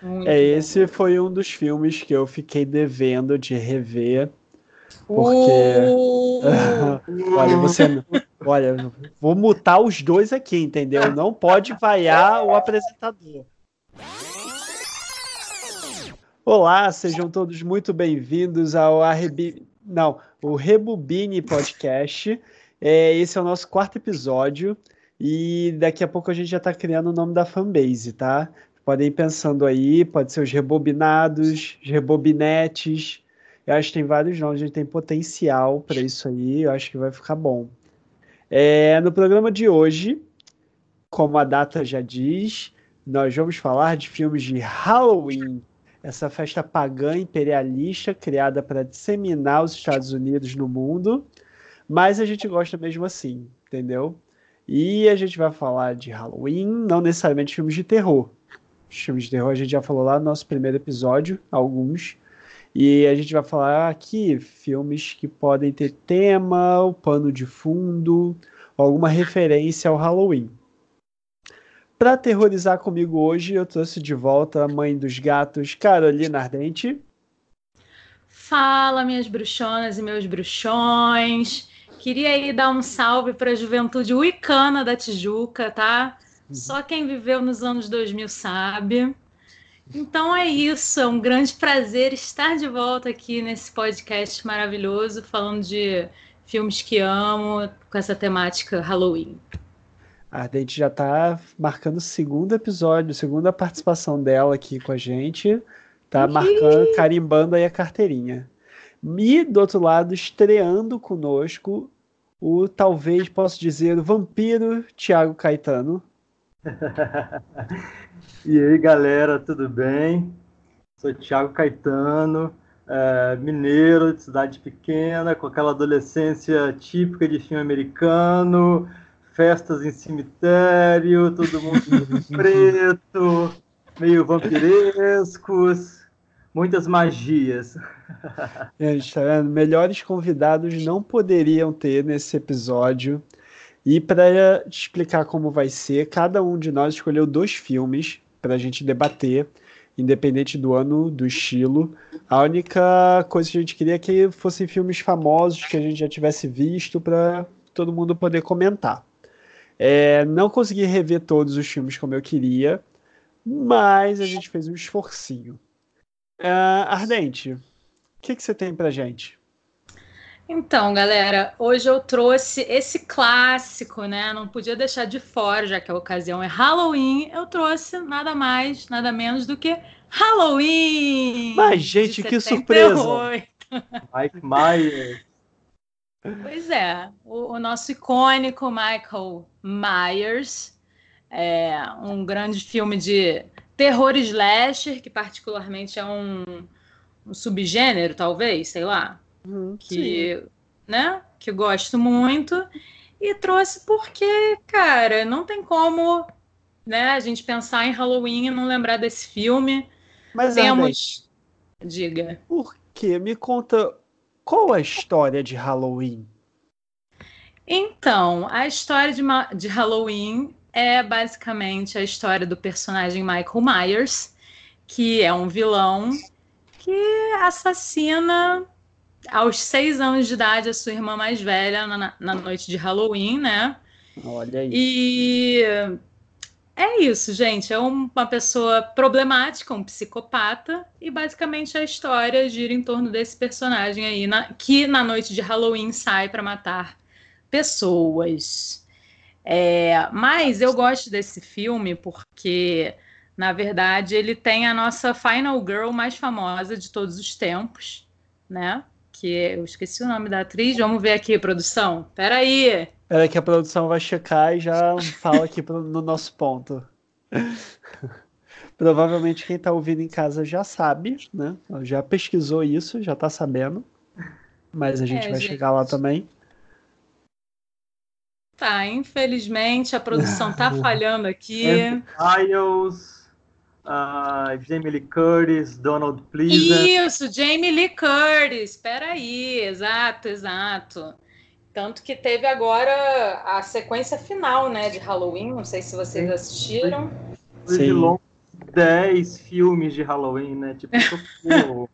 Muito é, esse foi um dos filmes que eu fiquei devendo de rever. Porque. Uh! olha, você. Olha, vou mutar os dois aqui, entendeu? Não pode vaiar o apresentador. Olá, sejam todos muito bem-vindos ao Arrebi... Não, o Rebubine Podcast. É, esse é o nosso quarto episódio e daqui a pouco a gente já está criando o nome da fanbase, tá? Podem ir pensando aí, pode ser os rebobinados, os rebobinetes. Eu acho que tem vários nomes, a gente tem potencial para isso aí, eu acho que vai ficar bom. É, no programa de hoje, como a data já diz, nós vamos falar de filmes de Halloween, essa festa pagã imperialista criada para disseminar os Estados Unidos no mundo, mas a gente gosta mesmo assim, entendeu? E a gente vai falar de Halloween, não necessariamente filmes de terror, filmes de terror a gente já falou lá no nosso primeiro episódio, alguns. E a gente vai falar aqui filmes que podem ter tema, o pano de fundo, alguma referência ao Halloween. Para aterrorizar comigo hoje, eu trouxe de volta a mãe dos gatos, Carolina Ardente. Fala, minhas bruxonas e meus bruxões. Queria aí dar um salve para a juventude uicana da Tijuca, tá? Só quem viveu nos anos 2000 sabe. Então é isso, é um grande prazer estar de volta aqui nesse podcast maravilhoso, falando de filmes que amo, com essa temática Halloween. A gente já está marcando o segundo episódio, segunda participação dela aqui com a gente. Tá marcando, carimbando aí a carteirinha. E do outro lado, estreando conosco, o talvez posso dizer o vampiro Tiago Caetano. E aí, galera, tudo bem? Sou Thiago Caetano, é, mineiro de cidade pequena, com aquela adolescência típica de filme americano, festas em cemitério, todo mundo preto, meio vampirescos, muitas magias. Gente, tá vendo? Melhores convidados não poderiam ter nesse episódio. E para explicar como vai ser, cada um de nós escolheu dois filmes para a gente debater, independente do ano, do estilo. A única coisa que a gente queria é que fossem filmes famosos que a gente já tivesse visto para todo mundo poder comentar. É, não consegui rever todos os filmes como eu queria, mas a gente fez um esforcinho. Uh, Ardente, o que, você tem para gente? Então, galera, hoje eu trouxe esse clássico, né? Não podia deixar de fora, já que a ocasião é Halloween. Eu trouxe nada mais, nada menos do que Halloween! Mas, gente, que surpresa! Mike Myers. Pois é, o, o, nosso icônico Michael Myers, é um grande filme de terror slasher, que particularmente é um, um subgênero, talvez, sei lá, Uhum, que, sim. né, que gosto muito. E trouxe porque, cara, não tem como né, a gente pensar em Halloween e não lembrar desse filme. Mas Temos. Diga. Por quê? Me conta qual a história de Halloween? Então, a história de, de Halloween é basicamente a história do personagem Michael Myers, que é um vilão que assassina aos seis anos de idade, a sua irmã mais velha, na, na noite de Halloween, né? Olha aí. E é isso, gente. É uma pessoa problemática, um psicopata, e basicamente a história gira em torno desse personagem aí, na, que na noite de Halloween sai para matar pessoas. É, mas eu gosto desse filme porque, na verdade, ele tem a nossa Final Girl mais famosa de todos os tempos, né? Que eu esqueci o nome da atriz. Vamos ver aqui, produção. Peraí. Peraí que a produção vai checar e já fala aqui pro, no nosso ponto. Provavelmente quem está ouvindo em casa já sabe, né? Já pesquisou isso, já está sabendo. Mas a gente é, vai gente... chegar lá também. Tá, infelizmente a produção tá falhando aqui. Miles uh, Jamie Lee Curtis, Donald Pleasant. Isso, Jamie Lee Curtis, espera aí, exato, exato. Tanto que teve agora a sequência final, né, de Halloween, não sei se vocês assistiram. Sim. 10 filmes de Halloween, né? Tipo.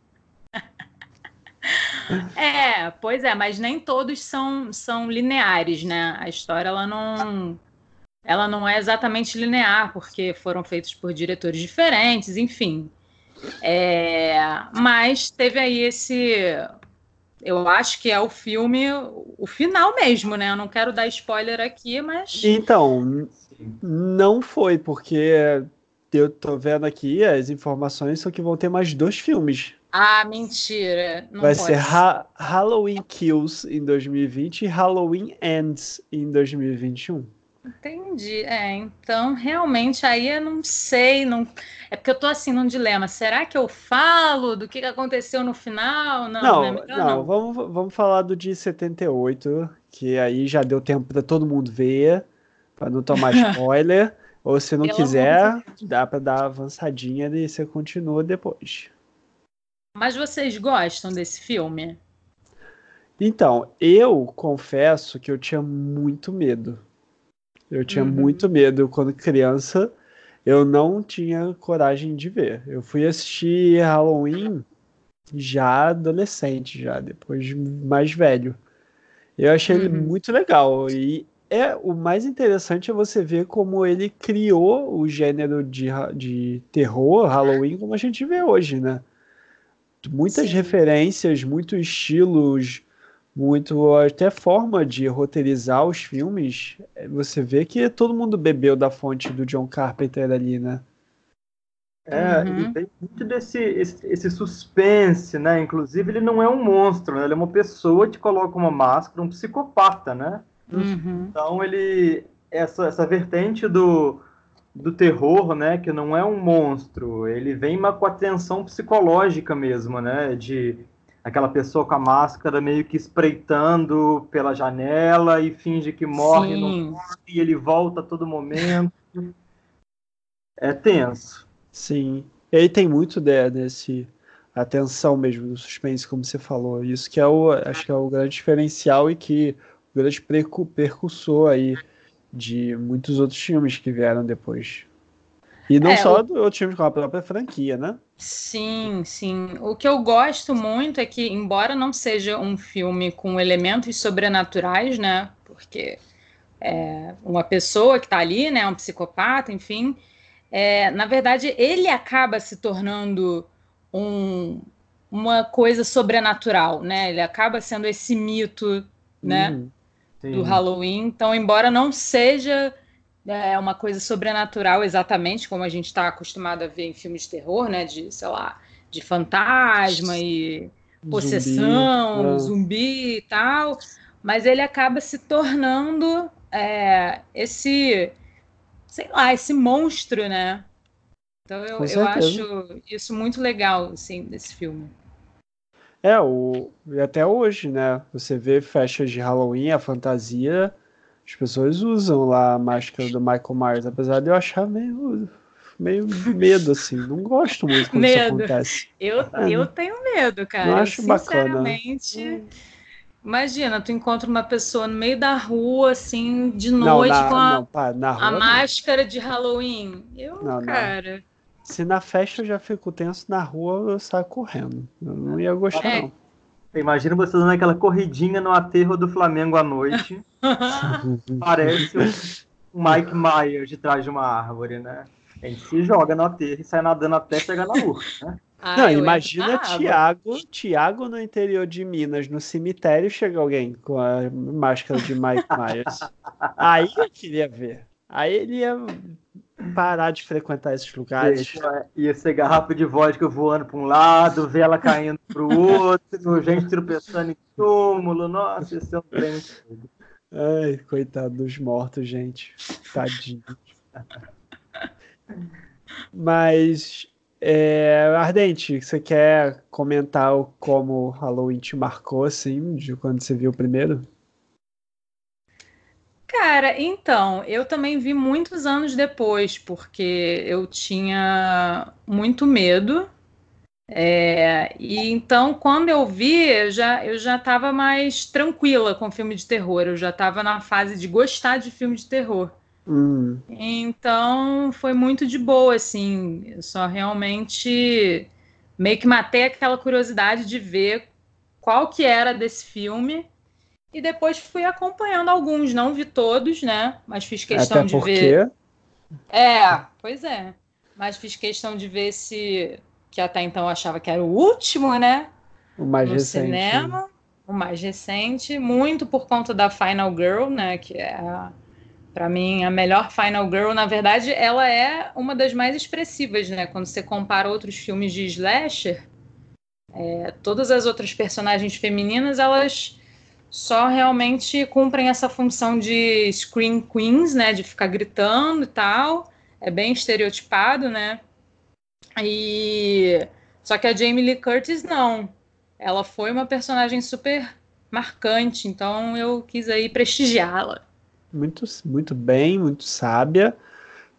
É, pois é, mas nem todos são, são lineares, né? A história ela não ela não é exatamente linear, porque foram feitos por diretores diferentes, enfim. É, mas teve aí esse. Eu acho que é o filme, o final mesmo, né? Eu não quero dar spoiler aqui, mas. Então, não foi, porque eu tô vendo aqui as informações são que vão ter mais dois filmes. Ah, mentira. Não Vai ser ha Halloween Kills em 2020 e Halloween Ends em 2021. Entendi. É, então realmente aí eu não sei, não é porque eu tô assim num dilema. Será que eu falo do que aconteceu no final? Não, não, né? não, não. Vamos, vamos falar do de 78, que aí já deu tempo para todo mundo ver, para não tomar spoiler. Ou se não Pelo quiser, dá para dar avançadinha e você continua depois. Mas vocês gostam desse filme? Então, eu confesso que eu tinha muito medo. Eu tinha uhum. muito medo quando criança. Eu não tinha coragem de ver. Eu fui assistir Halloween já adolescente, já depois mais velho. Eu achei uhum. ele muito legal e é o mais interessante é você ver como ele criou o gênero de, de terror Halloween como a gente vê hoje, né? Muitas Sim. referências, muitos estilos, muito até forma de roteirizar os filmes, é, você vê que todo mundo bebeu da fonte do John Carpenter ali, né? É, uhum. e tem muito desse esse, esse, suspense, né? Inclusive, ele não é um monstro, né? Ele é uma pessoa que coloca uma máscara, um psicopata, né? Uhum. Então, ele... Essa, essa vertente do, do terror, né? Que não é um monstro. Ele vem com a tensão psicológica mesmo, né? De aquela pessoa com a máscara meio que espreitando pela janela e finge que morre, Sim. não morre, e ele volta a todo momento. É tenso. Sim. E aí tem muito de, desse atenção mesmo do suspense, como você falou. Isso que é o, acho que é o grande diferencial e que o grande percursor aí de muitos outros filmes que vieram depois. E não é, só o... do outro filme com a própria franquia, né? Sim, sim. O que eu gosto muito é que, embora não seja um filme com elementos sobrenaturais, né? Porque é uma pessoa que está ali, né? Um psicopata, enfim. É, na verdade, ele acaba se tornando um, uma coisa sobrenatural, né? Ele acaba sendo esse mito, né? Hum, do Halloween. Então, embora não seja é uma coisa sobrenatural, exatamente como a gente está acostumado a ver em filmes de terror, né? De, sei lá, de fantasma e possessão, zumbi, zumbi e tal. Mas ele acaba se tornando é, esse, sei lá, esse monstro, né? Então eu, eu acho isso muito legal, assim, desse filme. É, o, até hoje, né? Você vê festas de Halloween, a fantasia as pessoas usam lá a máscara do Michael Myers, apesar de eu achar meio, meio medo, assim. Não gosto muito quando medo. isso acontece. Eu, é, eu tenho medo, cara. Não acho Sinceramente. Bacana. Imagina, tu encontra uma pessoa no meio da rua, assim, de noite, não, na, com a, não, pá, rua, a máscara de Halloween. Eu, não, cara. Se na festa eu já fico tenso, na rua eu saio correndo. Eu não ia gostar, é. não. Imagina você dando aquela corridinha no aterro do Flamengo à noite. Parece o Mike Myers de trás de uma árvore, né? A gente se joga no aterro e sai nadando até chegar na rua, né? Ah, não, imagina Tiago, Tiago no interior de Minas, no cemitério, chega alguém com a máscara de Mike Myers. Aí eu queria ver. Aí ele ia parar de frequentar esses lugares. Ia ser garrafa de vodka voando para um lado, vela caindo para o outro, gente tropeçando em túmulo. Nossa, esse é um trem. Ai, coitado dos mortos, gente. Tadinho. Mas, é, Ardente, você quer comentar como Halloween te marcou, assim, de quando você viu o primeiro? Cara, então, eu também vi muitos anos depois, porque eu tinha muito medo. É, e então, quando eu vi, eu já eu já estava mais tranquila com filme de terror. Eu já estava na fase de gostar de filme de terror. Hum. Então foi muito de boa, assim. Eu só realmente meio que matei aquela curiosidade de ver qual que era desse filme. E depois fui acompanhando alguns, não vi todos, né? Mas fiz questão Até de porque... ver. É, pois é. Mas fiz questão de ver se que até então eu achava que era o último, né? O mais no recente. cinema, o mais recente, muito por conta da Final Girl, né? Que é para mim a melhor Final Girl. Na verdade, ela é uma das mais expressivas, né? Quando você compara outros filmes de slasher, é, todas as outras personagens femininas elas só realmente cumprem essa função de scream queens, né? De ficar gritando e tal. É bem estereotipado, né? E só que a Jamie Lee Curtis não. Ela foi uma personagem super marcante, então eu quis aí prestigiá-la. Muito, muito bem, muito sábia,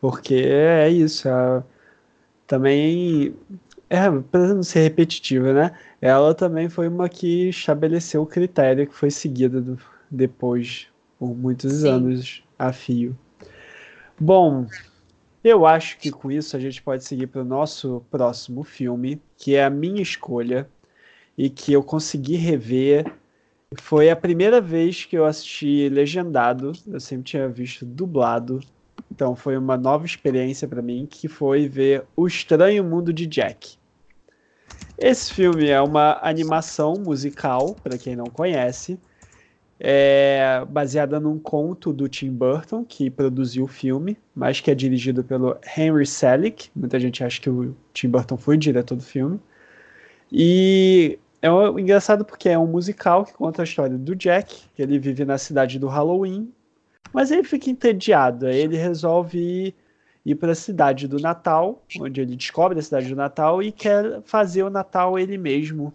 porque é isso. também, é, para não ser repetitiva, né? Ela também foi uma que estabeleceu o critério que foi seguido do- depois, por muitos Sim. anos a fio. Bom, eu acho que com isso a gente pode seguir para o nosso próximo filme, que é a minha escolha e que eu consegui rever. Foi a primeira vez que eu assisti legendado, eu sempre tinha visto dublado. Então foi uma nova experiência para mim, que foi ver O Estranho Mundo de Jack. Esse filme é uma animação musical, para quem não conhece, é baseada num conto do Tim Burton, que produziu o filme, mas que é dirigido pelo Henry Selick. Muita gente acha que o Tim Burton foi o diretor do filme. E é engraçado porque é um musical que conta a história do Jack, que ele vive na cidade do Halloween, mas ele fica entediado. Aí ele resolve ir, ir para a cidade do Natal, onde ele descobre a cidade do Natal e quer fazer o Natal ele mesmo,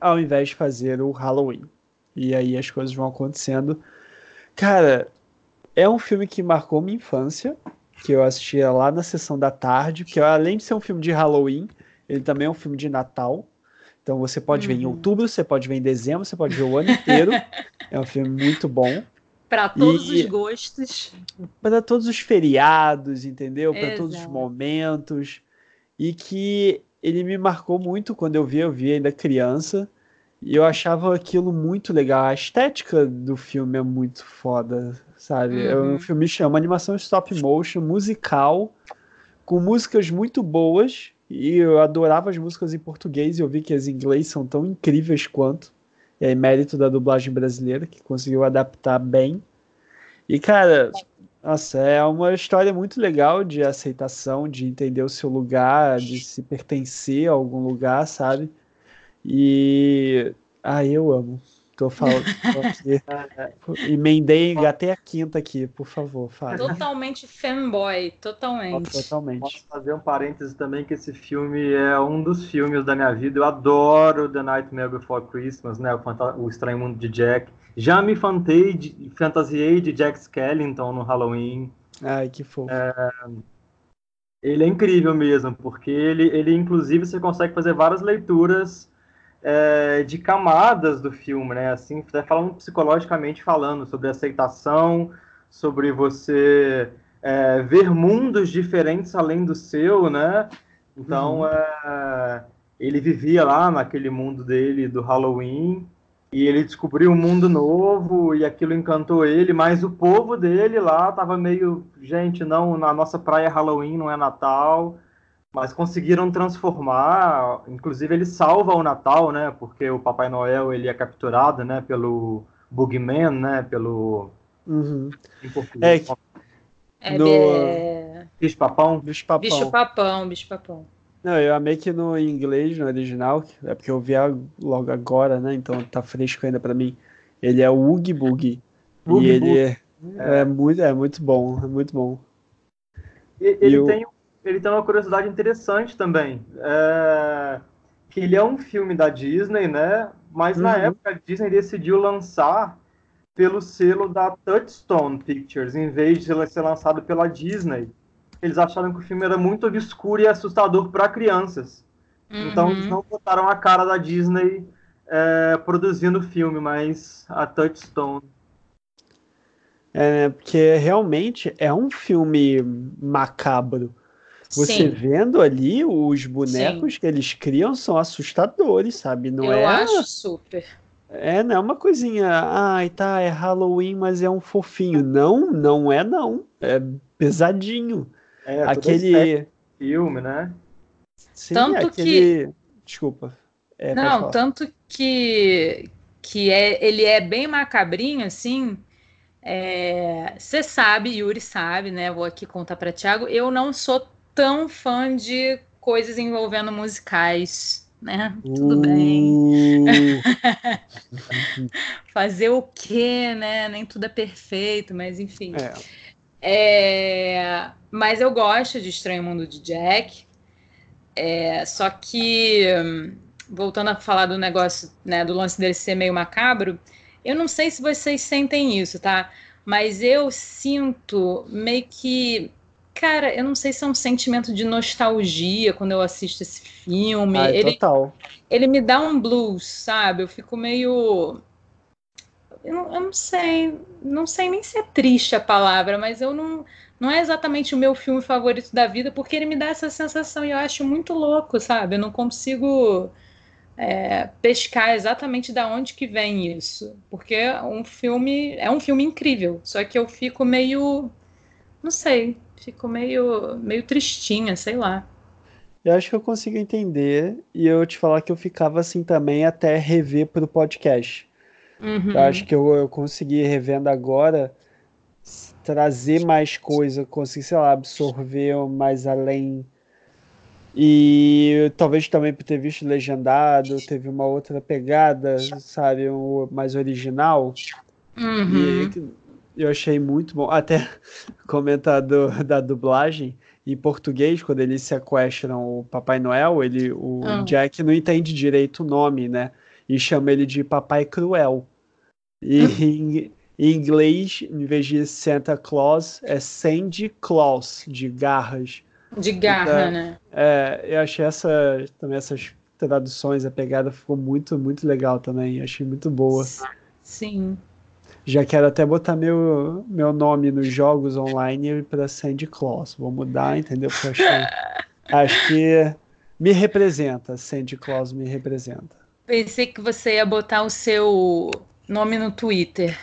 ao invés de fazer o Halloween. E aí as coisas vão acontecendo. Cara, é um filme que marcou minha infância, que eu assistia lá na sessão da tarde, porque além de ser um filme de Halloween, ele também é um filme de Natal. Então você pode ver em Uhum. outubro, você pode ver em dezembro, você pode ver o ano inteiro. é um filme muito bom. Para todos E- os gostos. Para todos os feriados, entendeu? Para todos os momentos. E que ele me marcou muito quando eu vi, eu vi ainda criança. E eu achava aquilo muito legal. A estética do filme é muito foda, sabe? É um Uhum. filme chama animação stop motion, musical, com músicas muito boas. E eu adorava as músicas em português e eu vi que as em inglês são tão incríveis quanto. E aí, mérito da dublagem brasileira, que conseguiu adaptar bem. E, cara, nossa, é uma história muito legal de aceitação, de entender o seu lugar, de se pertencer a algum lugar, sabe? E. Ah, eu amo. Tô falando aqui. Emendei, engatei a quinta aqui, por favor, fala. Totalmente fanboy, totalmente. Totalmente. Posso fazer um parêntese também que esse filme é um dos filmes da minha vida. Eu adoro The Nightmare Before Christmas, né? O, o Estranho Mundo de Jack. Já me fantei de- fantasiei de Jack Skellington no Halloween. Ai, que fofo. Ele é incrível mesmo, porque ele, ele inclusive, você consegue fazer várias leituras é, de camadas do filme, né? Assim, falando psicologicamente falando sobre aceitação, sobre você é, ver mundos diferentes além do seu, né? Então, Uhum. é, ele vivia lá naquele mundo dele do Halloween e ele descobriu um mundo novo e aquilo encantou ele, mas o povo dele lá tava meio, gente, não, na nossa praia Halloween não é Natal, mas conseguiram transformar, inclusive ele salva o Natal, né? Porque o Papai Noel ele é capturado, né, pelo Boogeyman, né, pelo Uhum. em português, É, No- é... bicho papão. Bicho papão. Bicho papão, bicho papão. Não, eu amei que no inglês, no original, é porque eu vi logo agora, né? Então tá fresco ainda pra mim. Ele é o Oogie Boogie. E Oogie ele é, é muito, é muito bom, é muito bom. E- Ele, E o- tem, ele tem uma curiosidade interessante também. é, que ele é um filme da Disney, né? Mas na Uhum. época a Disney decidiu lançar pelo selo da Touchstone Pictures, em vez de ele ser lançado pela Disney. Eles acharam que o filme era muito obscuro e assustador para crianças. Então eles Uhum. não botaram a cara da Disney é, produzindo o filme, mas a Touchstone. É, porque realmente é um filme macabro. Você Sim. vendo ali, os bonecos Sim. que eles criam são assustadores, sabe? Não Eu é. acho super. É, não é uma coisinha, ai, tá, é Halloween, mas é um fofinho. Não, não é não. É pesadinho. É, aquele filme, né? Sim, tanto aquele... que desculpa. É, não, tanto que que é ele é bem macabrinho assim. Você é... sabe, Yuri sabe, né? Vou aqui contar para Thiago. Eu não sou tão fã de coisas envolvendo musicais né? Tudo uh... bem. Fazer o quê, né? Nem tudo é perfeito, mas enfim. É. É... Mas eu gosto de Estranho Mundo de Jack. É... Só que, voltando a falar do negócio, né, do lance dele ser meio macabro, eu não sei se vocês sentem isso, tá? Mas eu sinto meio que Cara, eu não sei se é um sentimento de nostalgia quando eu assisto esse filme. Ai, ele, total. Ele me dá um blues, sabe? Eu fico meio. Eu não, eu não, sei. Não sei nem se é triste a palavra, mas eu não. Não é exatamente o meu filme favorito da vida, porque ele me dá essa sensação e eu acho muito louco, sabe? Eu não consigo é, pescar exatamente da onde que vem isso. Porque é um filme. É um filme incrível. Só que eu fico meio. Não sei ficou meio, meio tristinha, sei lá. Eu acho que eu consigo entender e eu te falar que eu ficava assim também até rever pro podcast. Uhum. Eu acho que eu, eu consegui revendo agora trazer mais coisa, conseguir, sei lá, absorver mais além. E talvez também por ter visto legendado, teve uma outra pegada, sabe, um, mais original. Uhum. E eu achei muito bom. Até comentado da dublagem em português, quando eles sequestram o Papai Noel, ele, o ah. Jack não entende direito o nome, né? E chama ele de Papai Cruel. E em, em, inglês, em vez de Santa Claus, é Sandy Claus, de garras. De garra, então, né? É, eu achei essa, também essas traduções, a pegada ficou muito, muito legal também. Achei muito boa. Sim. Já quero até botar meu, meu nome nos jogos online para Sandy Claus. Vou mudar, entendeu? Porque acho que me representa. Sandy Claus me representa. Pensei que você ia botar o seu nome no Twitter.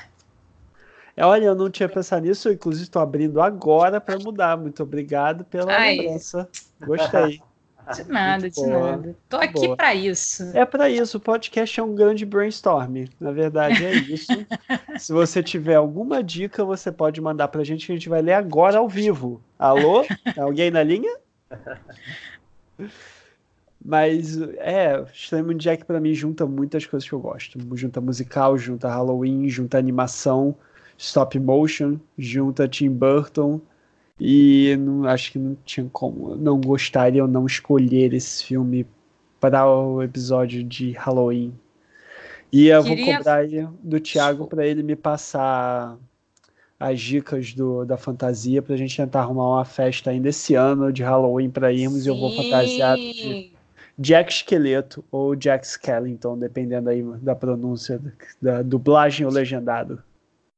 É, olha, eu não tinha pensado nisso, inclusive estou abrindo agora para mudar. Muito obrigado pela Ai. lembrança. Gostei. De nada, de nada. Tô aqui para isso. É para isso. O podcast é um grande brainstorm. Na verdade, é isso. Se você tiver alguma dica, você pode mandar pra gente que a gente vai ler agora ao vivo. Alô? Alguém na linha? Mas é, Extremo Jack para mim junta muitas coisas que eu gosto. Junta musical, junta Halloween, junta animação, stop motion, junta Tim Burton e não, acho que não tinha como. Não gostaria ou não escolher esse filme para o episódio de Halloween. E eu Queria... vou cobrar do Thiago para ele me passar as dicas do, da fantasia para a gente tentar arrumar uma festa ainda esse ano de Halloween para irmos Sim. e eu vou fantasiar de Jack Esqueleto ou Jack Skellington, dependendo aí da pronúncia da dublagem ou legendado.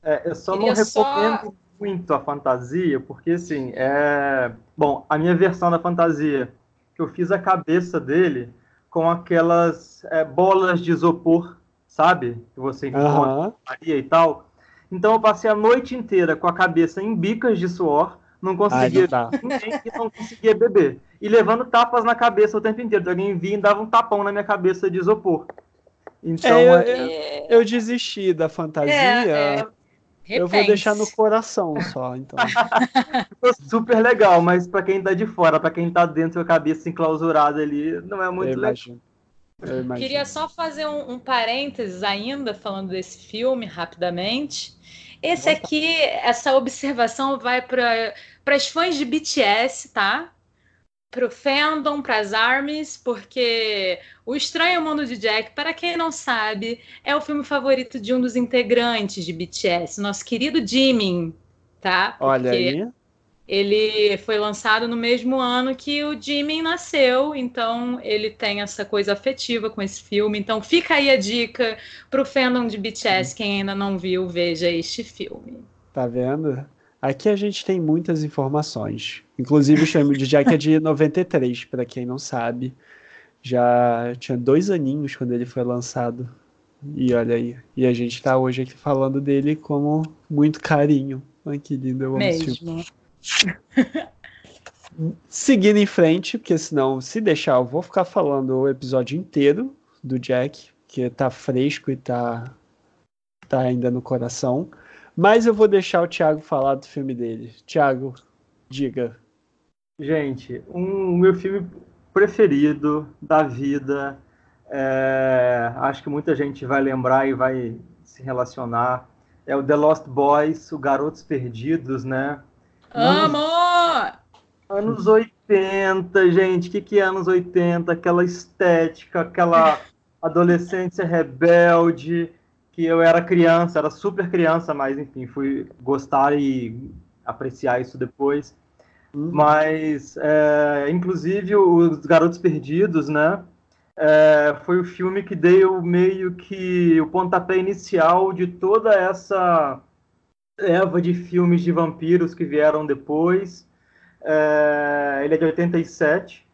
É, eu só Queria não recomendo só muito a fantasia, porque assim, é. Bom, a minha versão da fantasia, que eu fiz a cabeça dele com aquelas é, bolas de isopor, sabe? Que você encontra Maria e tal. Então eu passei a noite inteira com a cabeça em bicas de suor, não conseguia Ai, não ninguém e não conseguia beber. E levando tapas na cabeça o tempo inteiro. Alguém vinha e dava um tapão na minha cabeça de isopor. Então, é, eu, é... eu, desisti da fantasia. É, é. Repense. Eu vou deixar no coração só, então. Super legal, mas para quem tá de fora, para quem tá dentro da cabeça enclausurada ali, não é muito legal. Queria só fazer um, um parênteses ainda, falando desse filme, rapidamente. Esse aqui, essa observação vai para as fãs de BTS, tá? Pro fandom, para as armies, porque O Estranho Mundo de Jack, para quem não sabe, é o filme favorito de um dos integrantes de BTS, nosso querido Jimin, tá? Porque Olha aí. Ele foi lançado no mesmo ano que o Jimin nasceu, então ele tem essa coisa afetiva com esse filme. Então fica aí a dica pro fandom de BTS, quem ainda não viu, veja este filme. Tá vendo? Aqui a gente tem muitas informações. Inclusive o filme de Jack é de 93, para quem não sabe. Já tinha dois aninhos quando ele foi lançado. E olha aí. E a gente tá hoje aqui falando dele como muito carinho. Ai, que lindo, eu amo Mesmo. Seguindo em frente, porque senão, se deixar, eu vou ficar falando o episódio inteiro do Jack, que tá fresco e tá, tá ainda no coração. Mas eu vou deixar o Thiago falar do filme dele. Thiago, diga. Gente, um meu filme preferido da vida. É, acho que muita gente vai lembrar e vai se relacionar. É o The Lost Boys, o Garotos Perdidos, né? Amo! Anos 80, gente. O que, que é anos 80? Aquela estética, aquela adolescência rebelde, que eu era criança, era super criança, mas enfim, fui gostar e apreciar isso depois. Uhum. Mas, é, inclusive, os Garotos Perdidos, né? É, foi o filme que deu meio que o pontapé inicial de toda essa leva de filmes de vampiros que vieram depois. É, ele é de 87.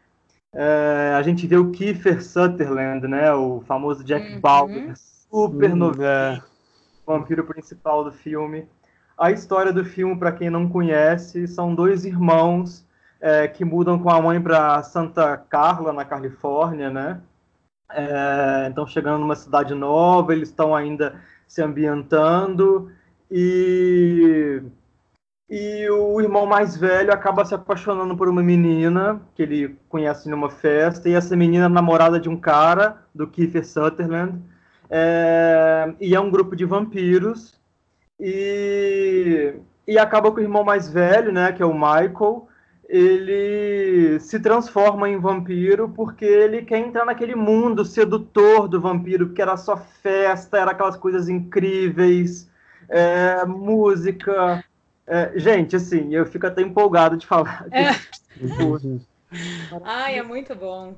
É, a gente vê o Kiefer Sutherland, né, o famoso Jack uhum. Bauer, super uhum. novinho, é. vampiro principal do filme. A história do filme, para quem não conhece, são dois irmãos é, que mudam com a mãe para Santa Carla, na Califórnia, né? É, então, chegando numa cidade nova, eles estão ainda se ambientando e e o irmão mais velho acaba se apaixonando por uma menina que ele conhece numa festa, e essa menina é namorada de um cara, do Kiefer Sutherland, é, e é um grupo de vampiros, e, e acaba com o irmão mais velho, né, que é o Michael, ele se transforma em vampiro porque ele quer entrar naquele mundo sedutor do vampiro, que era só festa, era aquelas coisas incríveis, é, música, é, gente, assim, eu fico até empolgado de falar. É. Ai, é muito bom.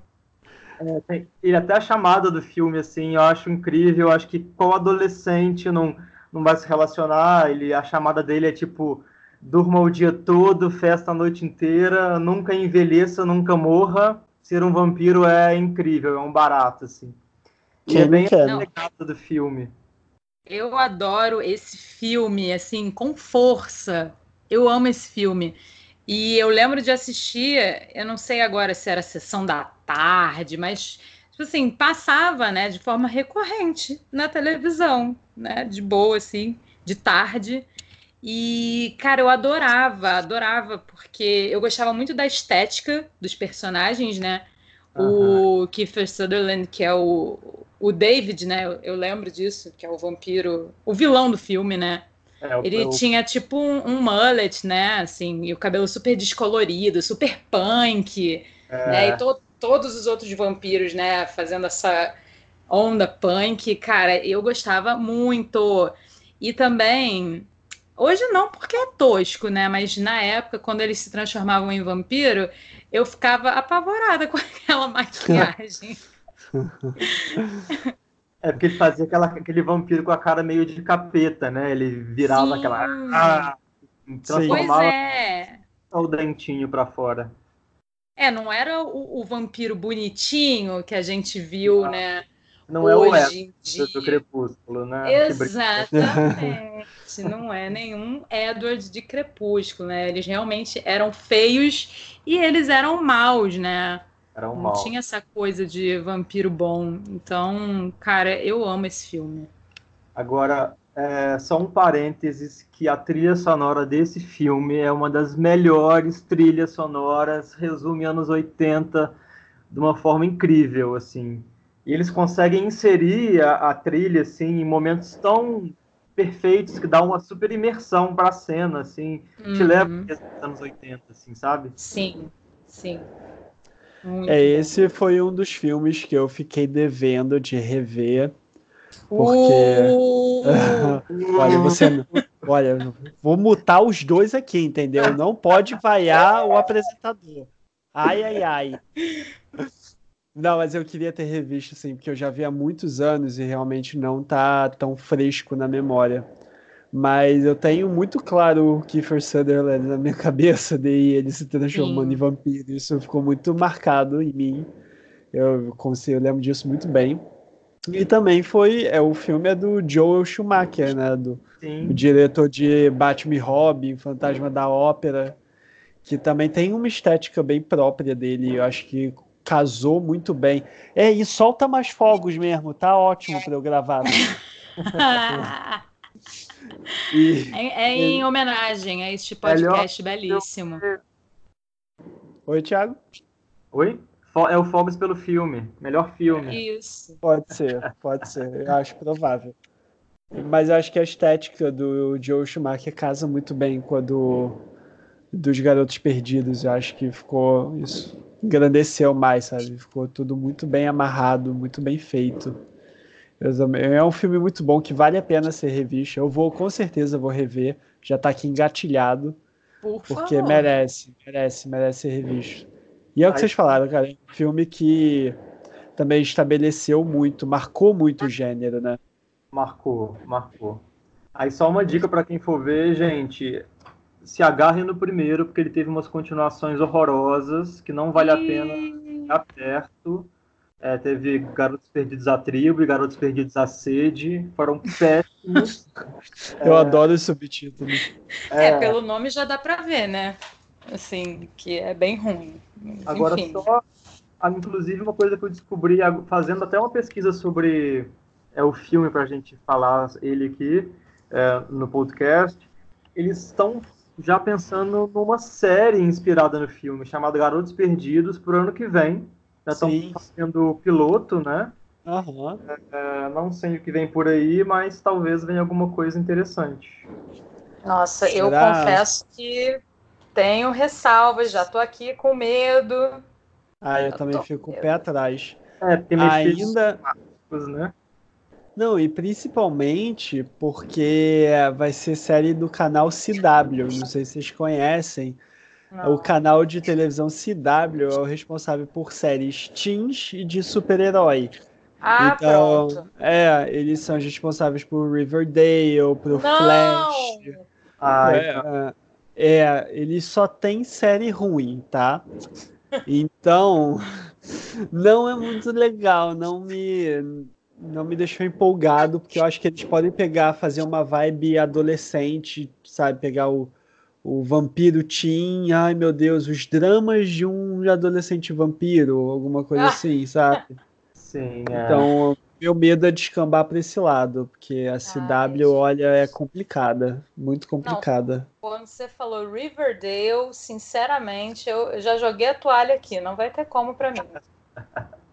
É, tem, e até a chamada do filme, assim, eu acho incrível. Eu acho que qual adolescente não, não vai se relacionar? Ele, a chamada dele é tipo: durma o dia todo, festa a noite inteira, nunca envelheça, nunca morra. Ser um vampiro é incrível, é um barato, assim. E é bem a pegada do filme. Eu adoro esse filme, assim, com força. Eu amo esse filme. E eu lembro de assistir, eu não sei agora se era sessão da tarde, mas tipo assim, passava, né, de forma recorrente na televisão, né, de boa assim, de tarde. E, cara, eu adorava, adorava, porque eu gostava muito da estética dos personagens, né? Uhum. O Kiefer Sutherland, que é o, o David, né? Eu, eu, lembro disso, que é o vampiro, o vilão do filme, né? É, ele tinha tipo um, um, mullet, né? Assim, e o cabelo super descolorido, super punk, é. né? E to, todos os outros vampiros, né? Fazendo essa onda punk, cara, eu gostava muito. E também Hoje não, porque é tosco, né? Mas na época, quando eles se transformavam em vampiro, eu ficava apavorada com aquela maquiagem. É porque ele fazia aquela, aquele vampiro com a cara meio de capeta, né? Ele virava Sim. aquela. Ah, transformava pois é. o dentinho para fora. É, não era o, o, vampiro bonitinho que a gente viu, ah. né? Não é o Edward do Crepúsculo, né? Exatamente. não é nenhum Edward de Crepúsculo, né? Eles realmente eram feios e eles eram maus, né? Eram não tinha essa coisa de vampiro bom. Então, cara, eu amo esse filme. Agora, é, só um parênteses que a trilha sonora desse filme é uma das melhores trilhas sonoras, resume anos 80 de uma forma incrível, assim. E eles conseguem inserir a, a trilha assim em momentos tão perfeitos que dá uma super imersão para a cena, assim, uhum. te leva para os anos 80, assim, sabe? Sim, sim. Muito é, bom. esse foi um dos filmes que eu fiquei devendo de rever. Porque. Uh! olha, você. Olha, vou mutar os dois aqui, entendeu? Não pode vaiar o apresentador. Ai, ai, ai. Não, mas eu queria ter revisto, assim, porque eu já vi há muitos anos e realmente não tá tão fresco na memória. Mas eu tenho muito claro o Kiefer Sutherland na minha cabeça, de ele se transformando Sim. em vampiro. Isso ficou muito marcado em mim. Eu, eu lembro disso muito bem. E também foi. É, o filme é do Joel Schumacher, né? Do, o diretor de Batman e Robin, Fantasma da Ópera, que também tem uma estética bem própria dele. Eu acho que casou muito bem. É, e solta mais fogos mesmo, tá ótimo para eu gravar. e, é, é, em homenagem a este podcast belíssimo. Oi, Thiago. Oi? É o Fogos pelo filme. Melhor filme. Isso. Pode ser, pode ser. Eu acho provável. Mas eu acho que a estética do Joe Schumacher casa muito bem com a do, dos Garotos Perdidos. Eu acho que ficou. Isso engrandeceu mais, sabe? Ficou tudo muito bem amarrado, muito bem feito. É um filme muito bom que vale a pena ser revisto. Eu vou, com certeza, vou rever. Já tá aqui engatilhado. Por porque favor. merece, merece, merece ser revisto. E é o que vocês falaram, cara. É um filme que também estabeleceu muito, marcou muito o gênero, né? Marcou, marcou. Aí só uma dica para quem for ver, gente, se agarrem no primeiro, porque ele teve umas continuações horrorosas que não vale a pena ficar perto. É, teve Garotos Perdidos à Tribo e Garotos Perdidos à Sede. Foram péssimos. Eu é... adoro esse subtítulo. É... é, pelo nome já dá para ver, né? Assim, que é bem ruim. Agora Enfim. só, inclusive uma coisa que eu descobri fazendo até uma pesquisa sobre é o filme para a gente falar ele aqui é, no podcast. Eles estão já pensando numa série inspirada no filme, chamada Garotos Perdidos, para o ano que vem. Já estão fazendo piloto, né? Uhum. É, não sei o que vem por aí, mas talvez venha alguma coisa interessante. Nossa, Será? eu confesso que tenho ressalvas, já estou aqui com medo. Ah, eu, também fico com o pé atrás. É, porque ainda. Né? Não, e principalmente porque vai ser série do canal CW, não sei se vocês conhecem. Não. O canal de televisão CW é o responsável por séries teens e de super-herói. Ah, então, pronto. É, eles são responsáveis por Riverdale, por Flash. Ah, é, é, é, eles só têm série ruim, tá? Então, não é muito legal, não me não me deixou empolgado, porque eu acho que eles podem pegar, fazer uma vibe adolescente, sabe? Pegar o, o vampiro teen, ai meu Deus, os dramas de um adolescente vampiro, alguma coisa ah. assim, sabe? Sim, é. Então, meu medo é descambar para esse lado, porque a CW, ai, olha, é complicada, muito complicada. Não, quando você falou Riverdale, sinceramente, eu já joguei a toalha aqui, não vai ter como para mim.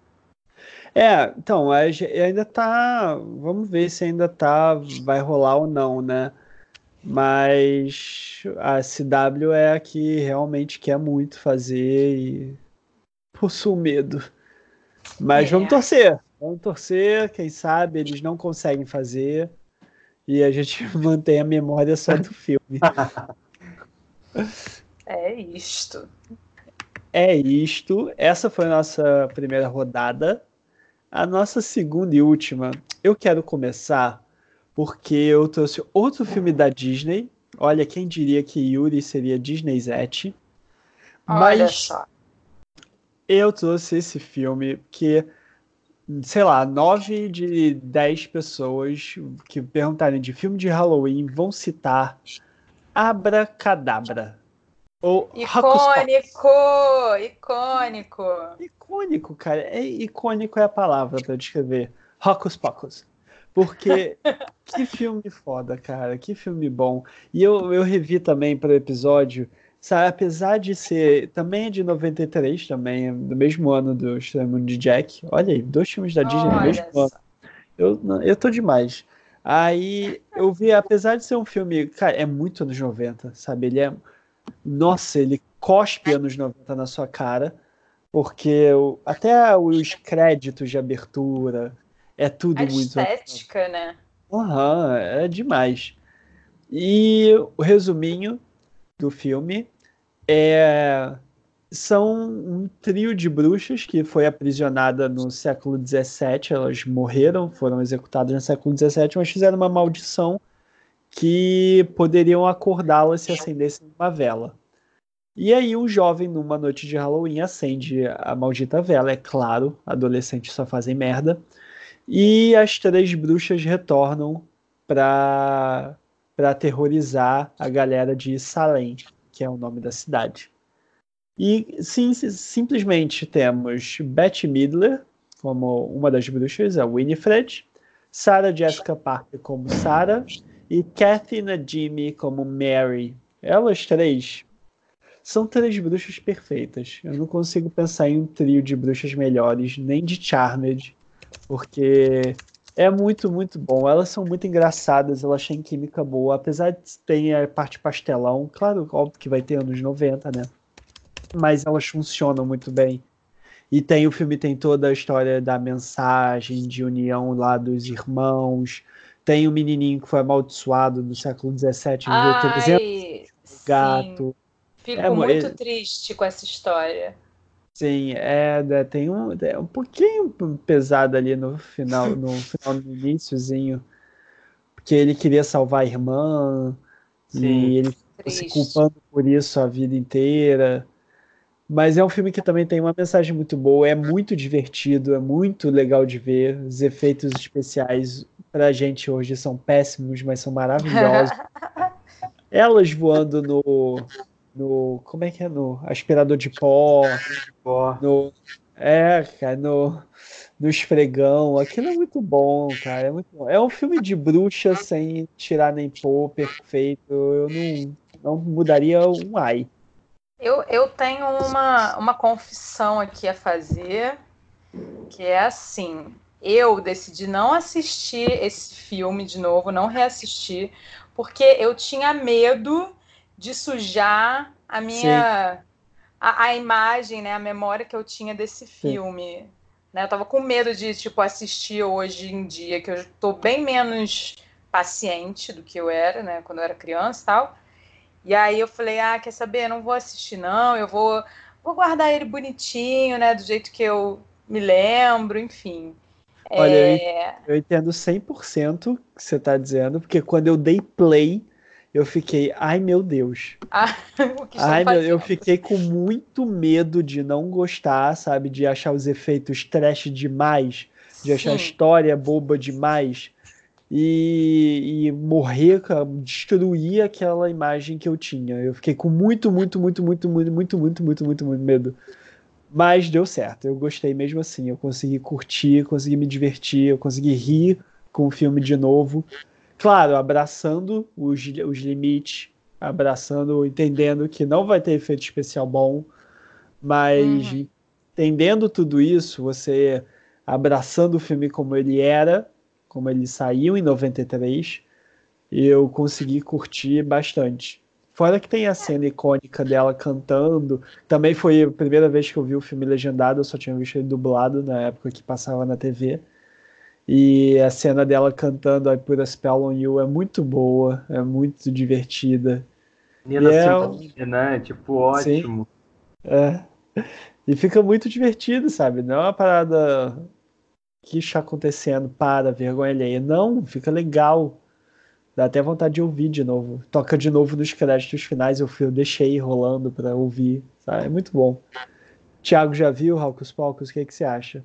É, então, ainda tá. Vamos ver se ainda tá. Vai rolar ou não, né? Mas a CW é a que realmente quer muito fazer e possui medo. Mas é. vamos torcer. Vamos torcer, quem sabe eles não conseguem fazer e a gente mantém a memória só do filme. É isto. É isto. Essa foi a nossa primeira rodada. A nossa segunda e última, eu quero começar porque eu trouxe outro filme da Disney. Olha, quem diria que Yuri seria Disney Zete. Mas eu trouxe esse filme que, sei lá, nove de dez pessoas que perguntarem de filme de Halloween vão citar Abracadabra. Ou icônico! Icônico! Icônico, cara. É, icônico é a palavra para descrever. Rocos Pocos. Porque que filme foda, cara. Que filme bom. E eu, eu revi também para o episódio. Sabe, apesar de ser. Também é de 93, também, do mesmo ano do Estranho de Jack. Olha aí, dois filmes da Disney no mesmo ano. Eu, eu tô demais. Aí eu vi, apesar de ser um filme. Cara, é muito anos 90, sabe? Ele é nossa, ele cospe anos 90 na sua cara, porque o, até os créditos de abertura é tudo a muito. Estética, né? Aham, é demais. E o resuminho do filme é são um trio de bruxas que foi aprisionada no século XVII. Elas morreram, foram executadas no século XVII, mas fizeram uma maldição que poderiam acordá-la se acendessem uma vela. E aí o jovem, numa noite de Halloween, acende a maldita vela. É claro, adolescentes só fazem merda. E as três bruxas retornam para para aterrorizar a galera de Salem, que é o nome da cidade. E sim, simplesmente temos Bette Midler como uma das bruxas, a Winifred, Sarah Jessica Parker como Sarah e Kathy Najimy como Mary. Elas três são três bruxas perfeitas. Eu não consigo pensar em um trio de bruxas melhores, nem de Charmed, porque é muito, muito bom. Elas são muito engraçadas, elas têm química boa, apesar de ter a parte pastelão, claro, óbvio que vai ter anos 90, né? Mas elas funcionam muito bem. E tem o filme tem toda a história da mensagem de união lá dos irmãos. Tem o menininho que foi amaldiçoado no século XVII, viveu 300 gato. Fico é, muito é... triste com essa história. Sim, é, é, tem um, é um pouquinho pesado ali no final, no final, no iníciozinho, porque ele queria salvar a irmã Sim, e ele se culpando por isso a vida inteira. Mas é um filme que também tem uma mensagem muito boa, é muito divertido, é muito legal de ver. Os efeitos especiais pra gente hoje são péssimos, mas são maravilhosos. Elas voando no, no. Como é que é? No aspirador de pó. No, é, cara, no, no esfregão. Aquilo é muito bom, cara. É, muito bom. é um filme de bruxa sem tirar nem pôr, perfeito. Eu não, não mudaria um ai. Eu, eu tenho uma, uma confissão aqui a fazer, que é assim. Eu decidi não assistir esse filme de novo, não reassistir, porque eu tinha medo de sujar a minha a, a, imagem, né, a memória que eu tinha desse filme. Né? Eu tava com medo de tipo assistir hoje em dia, que eu tô bem menos paciente do que eu era, né, quando eu era criança e tal. E aí eu falei, ah, quer saber? Não vou assistir não, eu vou vou guardar ele bonitinho, né, do jeito que eu me lembro, enfim. Olha, é... eu entendo 100% o que você está dizendo, porque quando eu dei play, eu fiquei, ai meu Deus. Ah, ai, meu, eu fiquei com muito medo de não gostar, sabe? De achar os efeitos trash demais, de Sim. achar a história boba demais. E, e, morrer, destruir aquela imagem que eu tinha. Eu fiquei com muito, muito, muito, muito, muito, muito, muito, muito, muito, muito medo. Mas deu certo. Eu gostei mesmo assim. Eu consegui curtir, consegui me divertir, eu consegui rir com o filme de novo claro, abraçando os, os limites, abraçando, entendendo que não vai ter efeito especial bom, mas uhum. entendendo tudo isso, você abraçando o filme como ele era, como ele saiu em 93, eu consegui curtir bastante. Fora que tem a cena icônica dela cantando. Também foi a primeira vez que eu vi o filme legendado, eu só tinha visto ele dublado na época que passava na TV. E a cena dela cantando I Put a Spell on You é muito boa, é muito divertida. Nina é, né? Tipo, ótimo. Sim, é. E fica muito divertido, sabe? Não é uma parada que está acontecendo, para, vergonha alheia. Não, fica legal. Dá até vontade de ouvir de novo. Toca de novo nos créditos finais, eu, eu deixei rolando para ouvir. Sabe? É muito bom. Tiago já viu Raucos Palcos? O que, que você acha?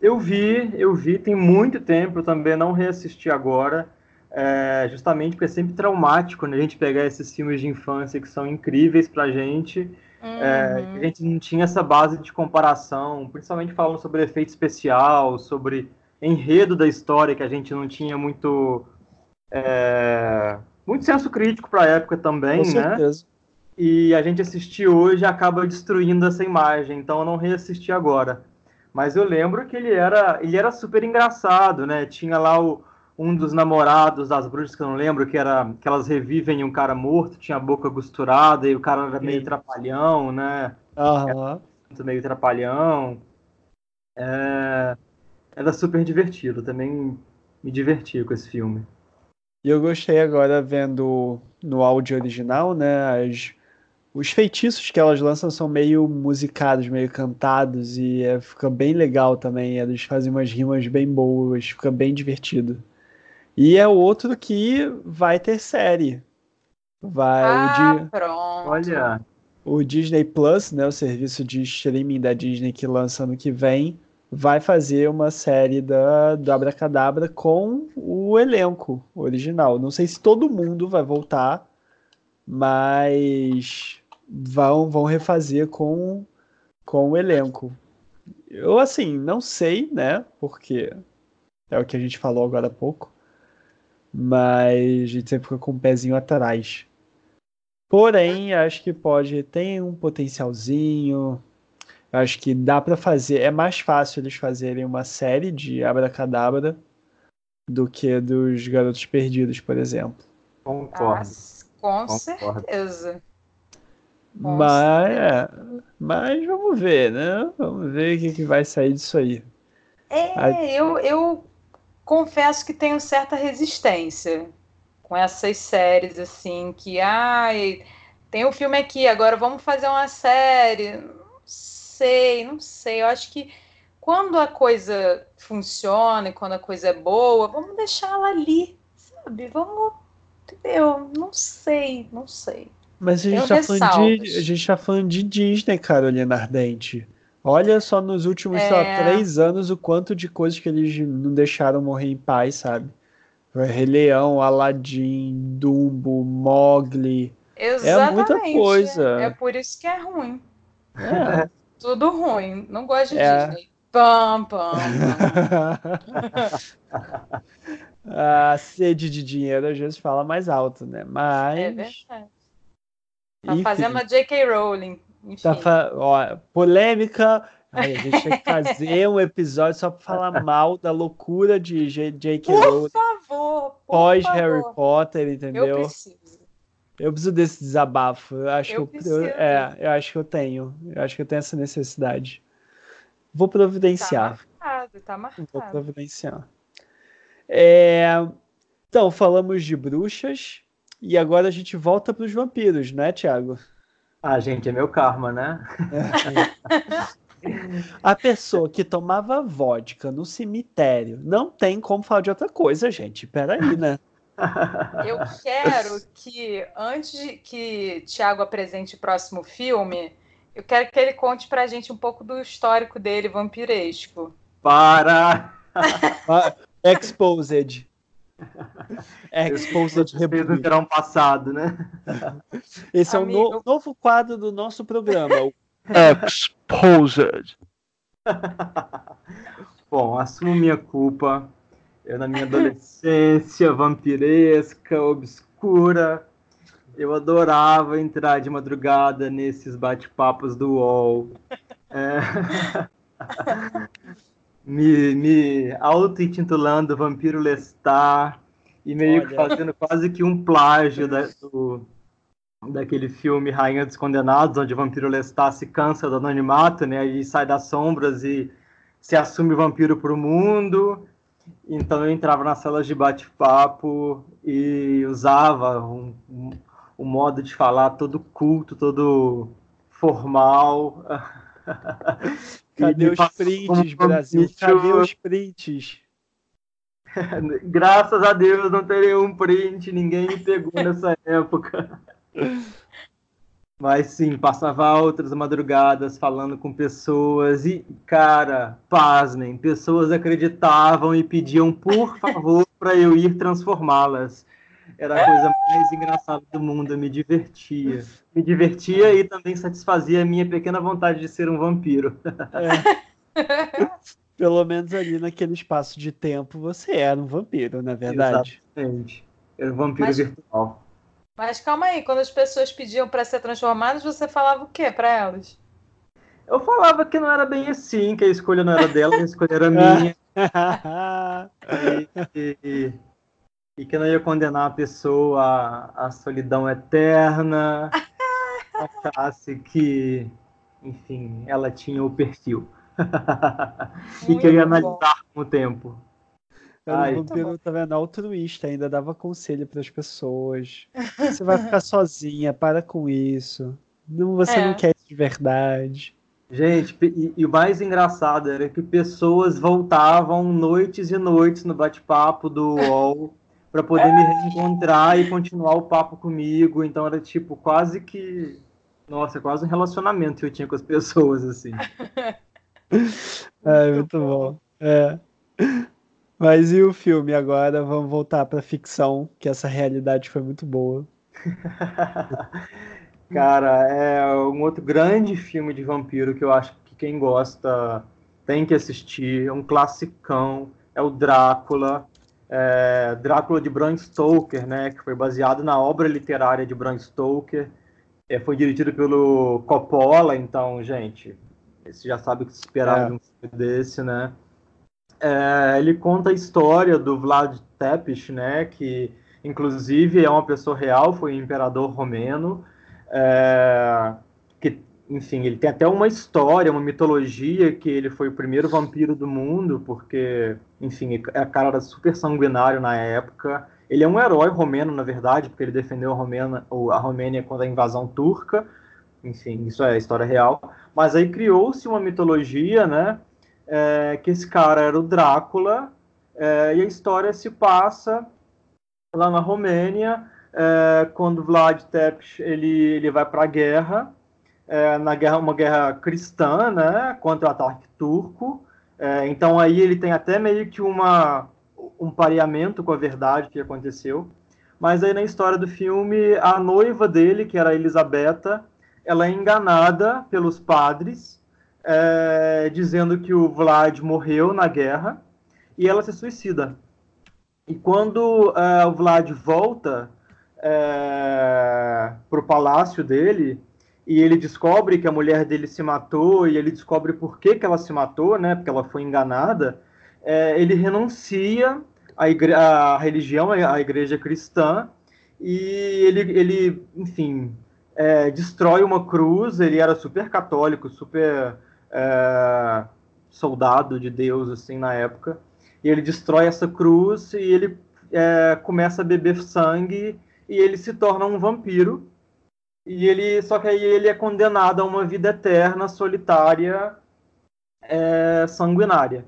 Eu vi, eu vi, tem muito tempo, eu também não reassisti agora, é, justamente porque é sempre traumático né, a gente pegar esses filmes de infância que são incríveis pra gente, é, uhum. é, a gente não tinha essa base de comparação, principalmente falando sobre efeito especial, sobre enredo da história, que a gente não tinha muito, é, muito senso crítico para a época também, Com né? Certeza. E a gente assistir hoje acaba destruindo essa imagem, então eu não reassisti agora. Mas eu lembro que ele era, ele era super engraçado, né? Tinha lá o, um dos namorados das bruxas que eu não lembro, que era que elas revivem um cara morto, tinha a boca costurada e o cara era meio trapalhão, né? Uhum. Era meio trapalhão. É... Era super divertido, também me diverti com esse filme. E eu gostei agora vendo no áudio original, né, as os feitiços que elas lançam são meio musicados, meio cantados, e é, fica bem legal também. Eles fazem umas rimas bem boas, fica bem divertido. E é outro que vai ter série. Vai ah, o, Di- pronto. Olha, o Disney Plus, né, o serviço de streaming da Disney que lança ano que vem, vai fazer uma série da, do Abracadabra com o elenco original. Não sei se todo mundo vai voltar, mas vão, vão refazer com, com o elenco. Eu, assim, não sei, né? Porque é o que a gente falou agora há pouco. Mas a gente sempre fica com o pezinho atrás. Porém, acho que pode. Tem um potencialzinho. Acho que dá pra fazer. É mais fácil eles fazerem uma série de Abracadabra do que dos Garotos Perdidos, por exemplo. Ah, concordo. com Concordo. certeza. Mas, é, mas vamos ver, né? Vamos ver o que, que vai sair disso aí. É, Ai. eu, eu confesso que tenho certa resistência com essas séries, assim, que, ai, tem o filme aqui, agora vamos fazer uma série. Não sei, não sei. Eu acho que quando a coisa funciona e quando a coisa é boa, vamos deixar ela ali, sabe? Vamos, entendeu? Não sei, não sei. Mas a gente, tá falando de, a gente tá falando de Disney, Carolina Ardente. Olha só nos últimos, lá, É. três anos o quanto de coisas que eles não deixaram morrer em paz, sabe? Rei Leão, Aladdin, Dumbo, Mowgli. Exatamente. muita coisa. É por isso que é ruim. É. Tudo ruim. Não gosto de É. Disney. Pam, pam, pam. A sede de dinheiro às vezes fala mais alto, né? Mas. É verdade. Tá fazendo a J.K. Rowling. Enfim. tá fa- ó, polêmica. Ai, a gente tem que fazer um episódio só pra falar mal da loucura de J.K. Por Rowling favor, por pós favor. Harry Potter, Eu entendeu? preciso. Eu preciso desse desabafo. Eu acho Eu que eu, preciso. é, eu acho que eu tenho. Eu acho que eu tenho essa necessidade. Vou providenciar. Tá marcado, tá Vou marcado. providenciar. É, Então, falamos de bruxas e agora a gente volta para os vampiros, né, Thiago? Ah, gente, é meu karma, né? A pessoa que tomava vodka no cemitério não tem como falar de outra coisa, gente. Peraí, né? Eu quero que, antes de que Thiago apresente o próximo filme, eu quero que ele conte pra gente um pouco do histórico dele, vampiresco. Para! Ah, Exposed. Republic. terão passado, né? Esse é o no- Amigo. novo quadro do nosso programa. o Exposed. Bom, assumo minha culpa. Eu, na minha adolescência vampiresca, obscura, eu adorava entrar de madrugada nesses bate-papos do UOL. É, me, me auto-intitulando Vampiro Lestar e meio que Olha. fazendo quase que um plágio da- do, daquele filme Rainha dos Condenados, onde o Vampiro Lestat se cansa do anonimato, né? E sai das sombras e se assume vampiro para o mundo. Então eu entrava nas salas de bate-papo e usava um, um, um modo de falar todo culto, todo formal. Cadê os prints, Brasil? Cadê os prints? Graças a Deus não terei um print, ninguém me pegou nessa época. Mas sim, passava outras madrugadas falando com pessoas e, cara, pasmem, pessoas acreditavam e pediam por favor para eu ir transformá-las. Era a coisa mais engraçada do mundo, eu me divertia. Me divertia e também satisfazia a minha pequena vontade de ser um vampiro. É. Pelo menos ali naquele espaço de tempo você era um vampiro, na é verdade. Exatamente. Era um vampiro Mas- virtual. Mas calma aí, quando as pessoas pediam pra ser transformadas, você falava o quê pra elas? Eu falava que não era bem assim, que a escolha não era dela, a escolha era minha. e, e- e que não ia condenar a pessoa à, à solidão eterna, achasse que, enfim, ela tinha o perfil. e que eu ia Muito bom. analisar com o tempo. Era Ai. um vampiro, tá vendo? Altruísta, ainda dava conselho para as pessoas. Você vai ficar sozinha, para com isso. Não, você É. não quer isso de verdade. Gente, e, e o mais engraçado era que pessoas voltavam noites e noites no bate-papo do UOL para poder me reencontrar e continuar o papo comigo. Então era tipo quase que. Nossa, quase um relacionamento que eu tinha com as pessoas, assim. é, muito bom. É. Mas e o filme agora? Vamos voltar para ficção, que essa realidade foi muito boa. Cara, é um outro grande filme de vampiro que eu acho que quem gosta tem que assistir. É um classicão. É o Drácula. É, Drácula de Bram Stoker, né? Que foi baseado na obra literária de Bram Stoker. É, foi dirigido pelo Coppola, então, gente, você já sabe o que se esperar é. de um filme desse, né? É, ele conta a história do Vlad Tepes, né? Que inclusive é uma pessoa real, foi um imperador romeno. É, que, enfim, ele tem até uma história, uma mitologia que ele foi o primeiro vampiro do mundo, porque, enfim, é a cara era super sanguinário na época. Ele é um herói romeno, na verdade, porque ele defendeu a, a Romênia contra a invasão turca. Enfim, isso é história real. Mas aí criou-se uma mitologia, né? É, que esse cara era o Drácula, é, e a história se passa lá na Romênia, é, quando Vlad Tepes ele, ele vai para a guerra, é, na guerra uma guerra cristã, né, contra o ataque turco. É, então aí ele tem até meio que uma um pareamento com a verdade que aconteceu. Mas aí na história do filme, a noiva dele, que era a Elisabetta, ela é enganada pelos padres, é, dizendo que o Vlad morreu na guerra, e ela se suicida. E quando é, o Vlad volta é, para o palácio dele e ele descobre que a mulher dele se matou e ele descobre por que, que ela se matou, né? Porque ela foi enganada. É, ele renuncia à, igre à religião, à igreja cristã e ele, ele enfim, é, destrói uma cruz. Ele era super católico, super é, soldado de Deus assim na época. E ele destrói essa cruz e ele é, começa a beber sangue e ele se torna um vampiro. E ele, só que aí ele é condenado a uma vida eterna, solitária, é, sanguinária.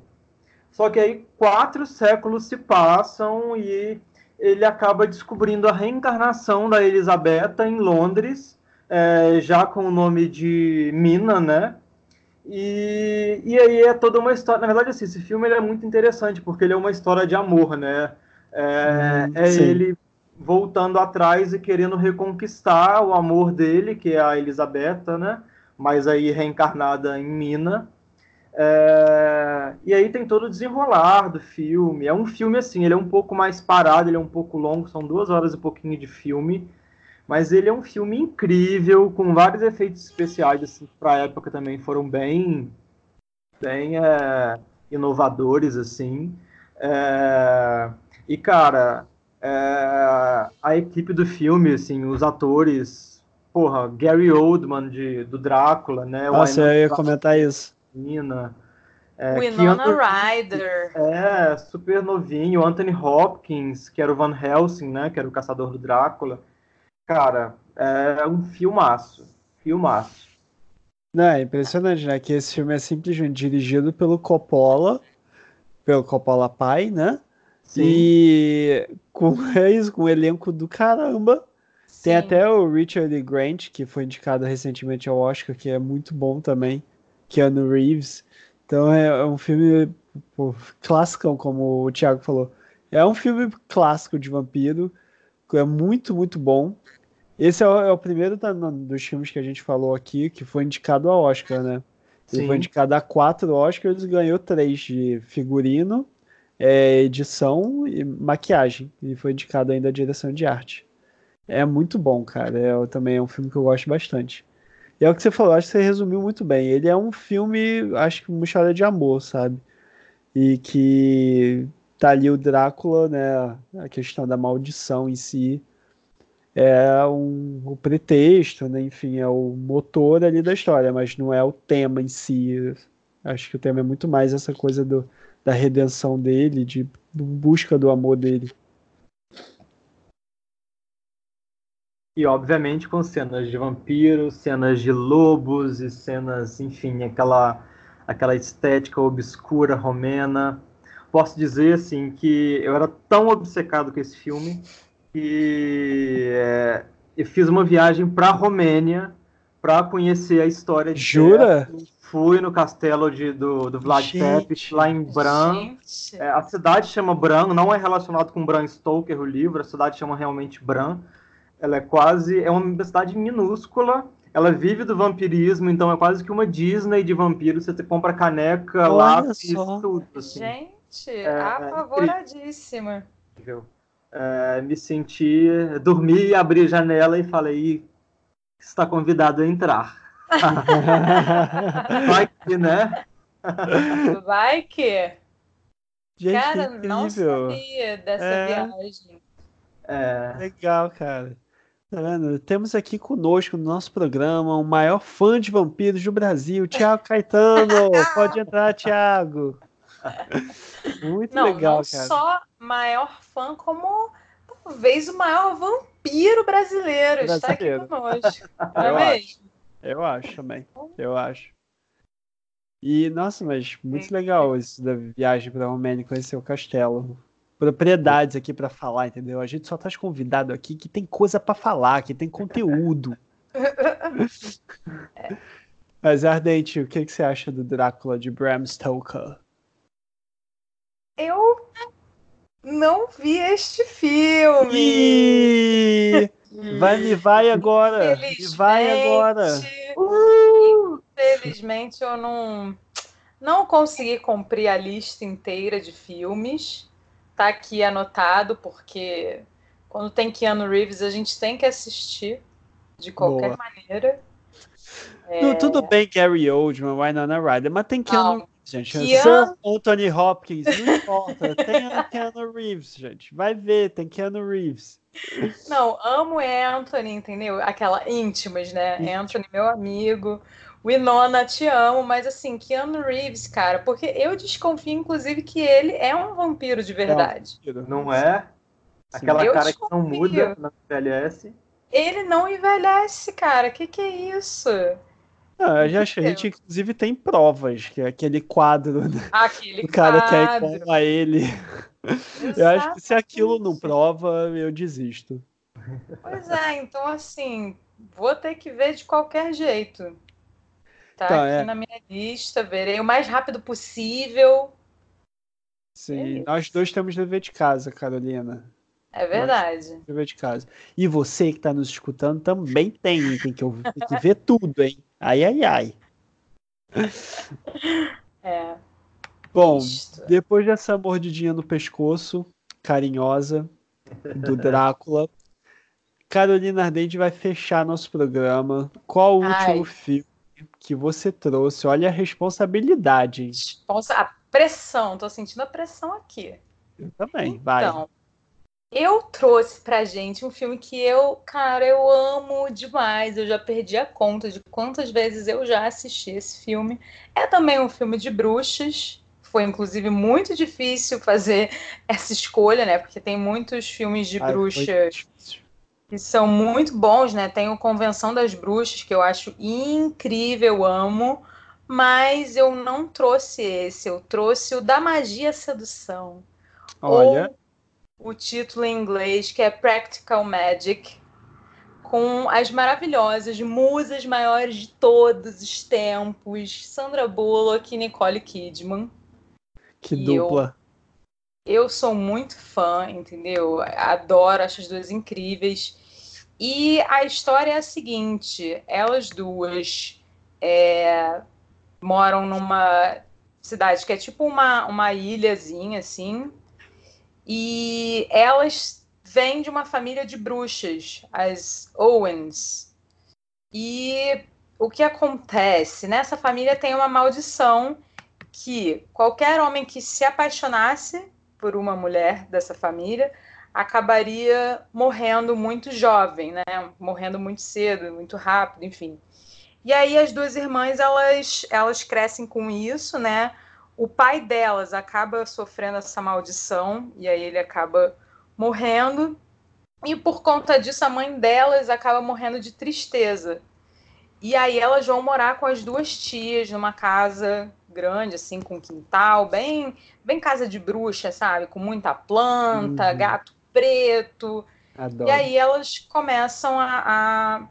Só que aí quatro séculos se passam e ele acaba descobrindo a reencarnação da Elisabetta em Londres, é, já com o nome de Mina, né? E, e aí é toda uma história. Na verdade, assim, esse filme é muito interessante porque ele é uma história de amor, né? É, hum, é ele voltando atrás e querendo reconquistar o amor dele, que é a Elisabetta, né? Mas aí reencarnada em Mina. É... E aí tem todo o desenrolar do filme. É um filme assim, ele é um pouco mais parado, ele é um pouco longo, são duas horas e pouquinho de filme. Mas ele é um filme incrível, com vários efeitos especiais, assim, para a época também foram bem, bem é, inovadores, assim. É... E, cara, é, a equipe do filme, assim, os atores, porra, Gary Oldman de, do Drácula, né? Nossa, eu ia comentar isso. Nina, é, Winona Keanu, Ryder. É, super novinho. Anthony Hopkins, que era o Van Helsing, né? Que era o caçador do Drácula. Cara, é um filmaço. Filmaço. Não, é impressionante, né? Que esse filme é simplesmente dirigido pelo Coppola, pelo Coppola pai, né? Sim. E com é isso, com um elenco do caramba. Sim. Tem até o Richard Grant, que foi indicado recentemente ao Oscar, que é muito bom também. Keanu Reeves. Então é, é um filme pô, clássico, como o Thiago falou. É um filme clássico de vampiro. É muito, muito bom. Esse é o, é o primeiro da, dos filmes que a gente falou aqui que foi indicado ao Oscar, né? Ele Sim. foi indicado a quatro Oscars e ganhou três de figurino, é, edição e maquiagem. E foi indicado ainda a direção de arte. É muito bom, cara. É, também é um filme que eu gosto bastante. E é o que você falou, acho que você resumiu muito bem. Ele é um filme, acho que uma história de amor, sabe? E que tá ali o Drácula, né? A questão da maldição em si. É um, o pretexto, né? Enfim, é o motor ali da história, mas não é o tema em si. Acho que o tema é muito mais essa coisa do, da redenção dele, de, de busca do amor dele. E obviamente com cenas de vampiros, cenas de lobos e cenas, enfim, aquela aquela estética obscura romena. posso dizer assim que eu era tão obcecado com esse filme que é, eu fiz uma viagem para a Romênia para conhecer a história de Jura? Fui no castelo de, do, do Vlad Tepes, lá em Bran. É, a cidade chama Bran, não é relacionado com Bram Stoker, o livro, a cidade chama realmente Bran. Ela é quase, é uma cidade minúscula, ela vive do vampirismo, então é quase que uma Disney de vampiros. Você compra caneca, lápis, tudo. Assim. Gente, é, apavoradíssima. É, me senti, dormi, abri a janela e falei, está convidado a entrar. Vai que, né? Vai que. Gente, cara, que não sabia dessa é... viagem. É... Legal, cara. Tá vendo? Temos aqui conosco no nosso programa o maior fã de vampiros do Brasil, Thiago Caetano. Pode entrar, Thiago. Muito não, legal, não cara. só maior fã, como talvez o maior vampiro brasileiro, brasileiro. está aqui conosco. Não é mesmo? Eu acho também. Eu acho. E, nossa, mas muito legal isso da viagem para a Romênia conhecer o castelo propriedades aqui para falar, entendeu? A gente só tá convidado aqui que tem coisa para falar, que tem conteúdo. Mas, Ardente, o que, que você acha do Drácula de Bram Stoker? Eu não vi este filme. E... Vai, me vai agora. Me vai agora. Uh! Infelizmente, eu não, não consegui cumprir a lista inteira de filmes tá aqui anotado, porque quando tem Keanu Reeves, a gente tem que assistir de qualquer Boa. maneira. É... Tudo bem, Gary Oldman, Winona Ryder, mas tem Keanu Reeves, gente. Keanu... Anthony Hopkins, não importa. tem Keanu Reeves, gente. Vai ver, tem Keanu Reeves. Não, amo Anthony, entendeu? Aquela íntimas, né? Anthony, meu amigo. Winona, te amo, mas assim, Keanu Reeves, cara, porque eu desconfio, inclusive, que ele é um vampiro de verdade. Não é? Aquela eu cara desconfio. que não muda, não envelhece. Ele não envelhece, cara. Que que é isso? Não, eu já acho, a gente inclusive tem provas, que é aquele quadro aquele o cara quadro. quer igual a ele. Exatamente. Eu acho que se aquilo não prova, eu desisto. Pois é, então assim, vou ter que ver de qualquer jeito. Tá, tá aqui é. na minha lista, verei o mais rápido possível. Sim, é nós dois temos dever de casa, Carolina. É verdade. Dever de casa. E você que está nos escutando também tem, tem que, ouvir, tem que ver tudo, hein? Ai, ai, ai. É. Bom, depois dessa mordidinha no pescoço, carinhosa, do Drácula, Carolina Ardente vai fechar nosso programa. Qual o último Ai. filme que você trouxe. Olha a responsabilidade. A pressão, tô sentindo a pressão aqui. Eu também, então, vai. Eu trouxe pra gente um filme que eu, cara, eu amo demais. Eu já perdi a conta de quantas vezes eu já assisti esse filme. É também um filme de bruxas. Foi, inclusive, muito difícil fazer essa escolha, né? Porque tem muitos filmes de Ai, bruxas que são muito bons, né? Tem o Convenção das Bruxas, que eu acho incrível, amo, mas eu não trouxe esse, eu trouxe o da Magia Sedução. Olha. Ou o título em inglês, que é Practical Magic, com as maravilhosas musas maiores de todos os tempos, Sandra Bullock e Nicole Kidman. Que e dupla. Eu, eu sou muito fã, entendeu? Adoro, acho as duas incríveis. E a história é a seguinte: elas duas é, moram numa cidade que é tipo uma, uma ilhazinha, assim, e elas vêm de uma família de bruxas, as Owens. E o que acontece? Nessa família tem uma maldição que qualquer homem que se apaixonasse por uma mulher dessa família acabaria morrendo muito jovem, né? Morrendo muito cedo, muito rápido, enfim. E aí as duas irmãs elas elas crescem com isso, né? O pai delas acaba sofrendo essa maldição e aí ele acaba morrendo. E por conta disso a mãe delas acaba morrendo de tristeza. E aí elas vão morar com as duas tias numa casa grande, assim, com quintal, bem, bem casa de bruxa, sabe? Com muita planta, uhum. gato preto. Adoro. E aí elas começam a, a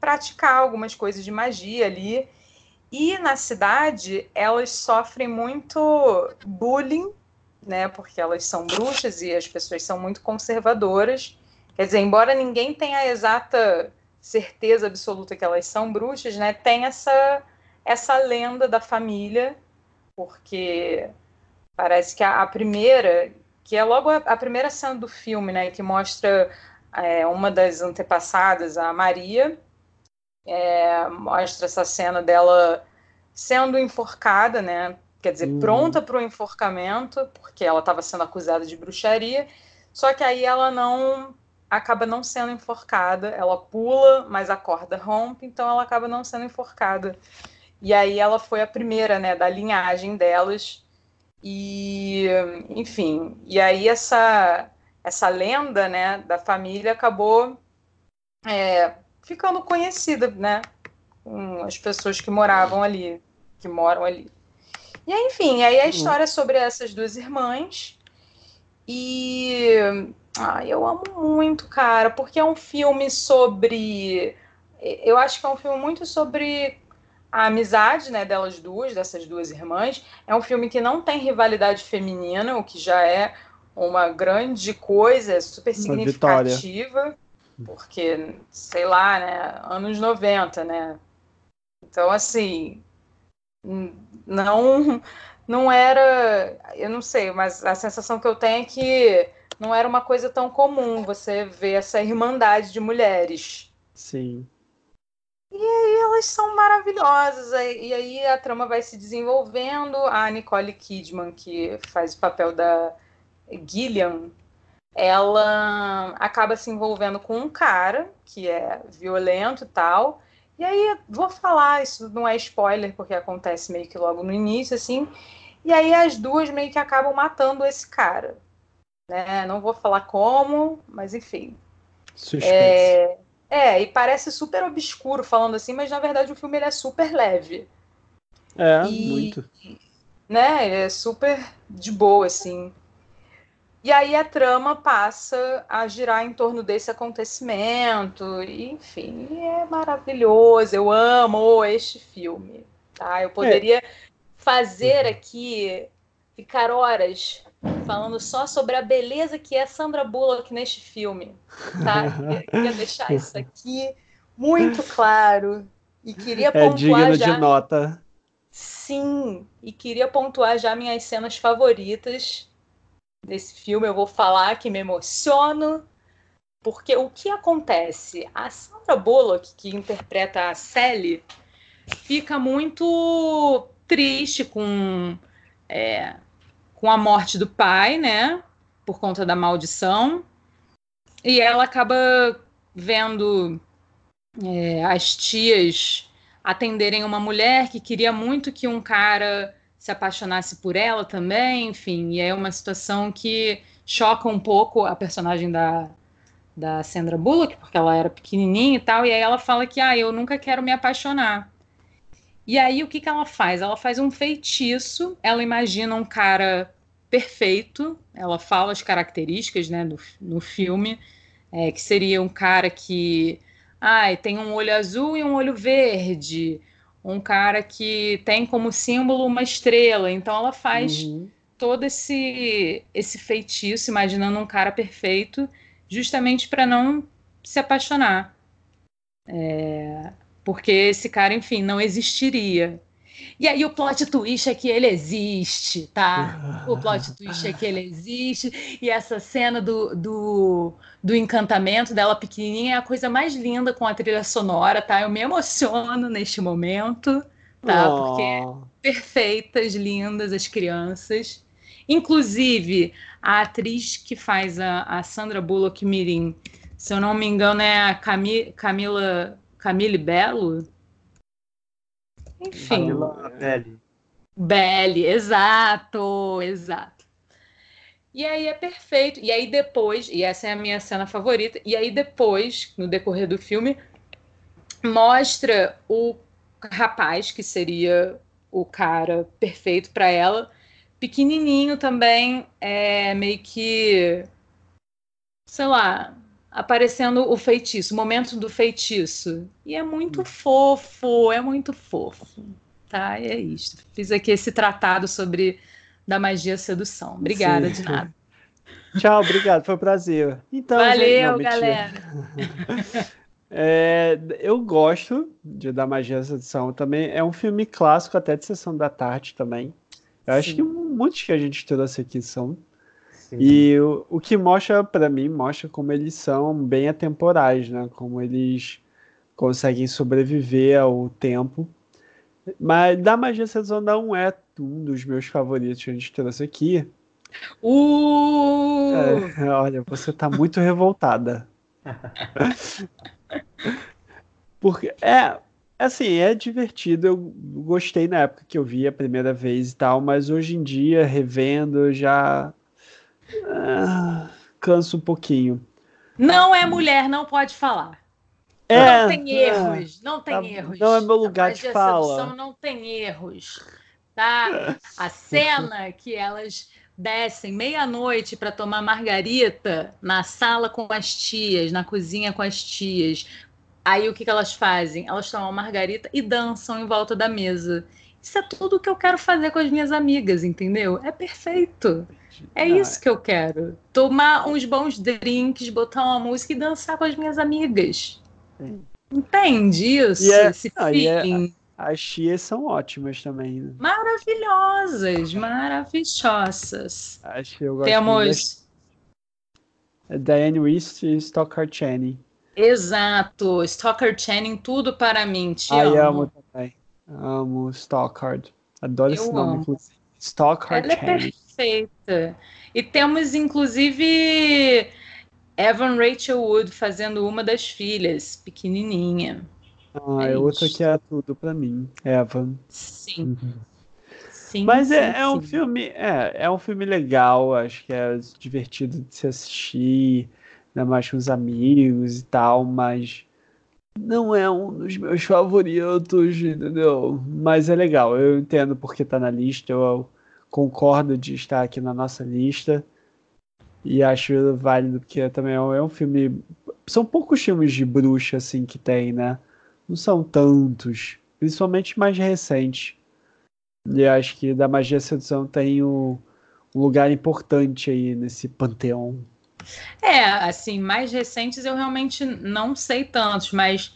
praticar algumas coisas de magia ali. E na cidade elas sofrem muito bullying, né? Porque elas são bruxas e as pessoas são muito conservadoras. Quer dizer, embora ninguém tenha a exata certeza absoluta que elas são bruxas, né? Tem essa essa lenda da família, porque parece que a, a primeira, que é logo a, a, primeira cena do filme, né? Que mostra é, uma das antepassadas, a Maria, é, mostra essa cena dela sendo enforcada, né? Quer dizer, uhum. pronta para o enforcamento, porque ela estava sendo acusada de bruxaria. Só que aí ela não acaba não sendo enforcada. Ela pula, mas a corda rompe, então ela acaba não sendo enforcada. E aí ela foi a primeira, né, da linhagem delas. E, enfim, e aí essa essa lenda, né, da família acabou é, ficando conhecida, né, com as pessoas que moravam ali, que moram ali. E aí, enfim, aí a história é sobre essas duas irmãs. E ai, eu amo muito, cara, porque é um filme sobre. Eu acho que é um filme muito sobre a amizade né, delas duas, dessas duas irmãs. É um filme que não tem rivalidade feminina, o que já é uma grande coisa, super significativa, porque, sei lá, né, anos 90, né? Então, assim, não não era, eu não sei, mas a sensação que eu tenho é que não era uma coisa tão comum você ver essa irmandade de mulheres. Sim. E aí elas são maravilhosas, e aí a trama vai se desenvolvendo. A Nicole Kidman, que faz o papel da Gillian, ela acaba se envolvendo com um cara que é violento e tal. E aí, vou falar, isso não é spoiler, porque acontece meio que logo no início, assim. E aí as duas meio que acabam matando esse cara. Né? Não vou falar como, mas enfim. Suspense. É, é, e parece super obscuro falando assim, mas na verdade o filme ele é super leve. É, e, muito. Né, ele é super de boa, assim. E aí a trama passa a girar em torno desse acontecimento, e, enfim, é maravilhoso. Eu amo este filme, tá? Eu poderia é. fazer aqui ficar horas falando só sobre a beleza que é Sandra Bullock neste filme, tá? Eu queria deixar isso aqui muito claro e queria é pontuar digno já... de nota. Sim, e queria pontuar já minhas cenas favoritas desse filme, eu vou falar que me emociono, porque o que acontece? A Sandra Bullock, que interpreta a Sally, fica muito triste com, é, com a morte do pai, né? Por conta da maldição. E ela acaba vendo é, as tias atenderem uma mulher que queria muito que um cara se apaixonasse por ela também, enfim, e é uma situação que choca um pouco a personagem da, da Sandra Bullock, porque ela era pequenininha e tal, e aí ela fala que, ah, eu nunca quero me apaixonar. E aí o que, que ela faz? Ela faz um feitiço, ela imagina um cara perfeito, ela fala as características, né, do, no filme, é, que seria um cara que, ah, tem um olho azul e um olho verde, um cara que tem como símbolo uma estrela. Então ela faz uhum. todo esse esse feitiço, imaginando um cara perfeito, justamente para não se apaixonar. É, porque esse cara, enfim, não existiria. E aí o plot twist é que ele existe, tá? O plot twist é que ele existe. E essa cena do, do, do encantamento dela pequenininha é a coisa mais linda com a trilha sonora, tá? Eu me emociono neste momento, tá? Oh. Porque perfeitas, lindas as crianças. Inclusive, a atriz que faz a, a Sandra Bullock Mirim, se eu não me engano, é a Cami, Camila Camille Belo. Enfim. Camila Belli. Belli, exato, exato. E aí é perfeito. E aí depois, e essa é a minha cena favorita, e aí depois, no decorrer do filme, mostra o rapaz que seria o cara perfeito para ela. Pequenininho também, é meio que, sei lá, aparecendo o feitiço, o momento do feitiço. E é muito hum. fofo, é muito fofo. Tá, e é isso. Fiz aqui esse tratado sobre da magia sedução. Obrigada, Sim. de nada. Tchau, obrigado, foi um prazer. Então, Valeu, gente, não, galera. É, eu gosto de Da Magia da Sedução também. É um filme clássico, até de Sessão da Tarde também. Eu Sim. acho que muitos que a gente trouxe aqui são. Sim. E o, o que mostra para mim, mostra como eles são bem atemporais, né? Como eles conseguem sobreviver ao tempo. Mas Da Magia Sedução não é um dos meus favoritos que a gente trouxe aqui. Uh! É, olha, você tá muito revoltada. Porque é assim, é divertido. Eu gostei na época que eu vi a primeira vez e tal, mas hoje em dia, revendo, já ah, canso um pouquinho. Não é mulher, não pode falar. É, não tem erros, é, não tem tá, erros. Não é meu lugar de fala. Não tem erros, tá? A cena que elas descem meia-noite para tomar margarita na sala com as tias, na cozinha com as tias. Aí o que, que elas fazem? Elas tomam margarita e dançam em volta da mesa. Isso é tudo que eu quero fazer com as minhas amigas, entendeu? É perfeito. É isso que eu quero. Tomar uns bons drinks, botar uma música e dançar com as minhas amigas. Entende isso? É, esse feeling? As chias são ótimas também. Né? Maravilhosas, maravilhosas. Acho que eu gosto Temos. É Diane Wist e Stockard Channing. Exato, Stockard Channing, tudo para mim. Te Ai, amo. amo também. Amo Stockard. Adoro eu esse nome, amo. inclusive. Stockard Ela é Channing. é perfeita. E temos, inclusive, Evan Rachel Wood fazendo uma das filhas, pequenininha. Ah, é, é outra que é tudo para mim, Evan. Sim. Uhum. Sim, Mas sim, é, é um filme, é, é um filme legal, acho que é divertido de se assistir, ainda mais com os amigos e tal, mas não é um dos meus favoritos, entendeu? Mas é legal, eu entendo porque tá na lista, eu concordo de estar aqui na nossa lista e acho válido porque também é um, é um filme, são poucos filmes de bruxa assim que tem, né? não são tantos, principalmente mais recentes. E acho que da magia sedução tem o, um lugar importante aí nesse panteão. É, assim, mais recentes eu realmente não sei tantos, mas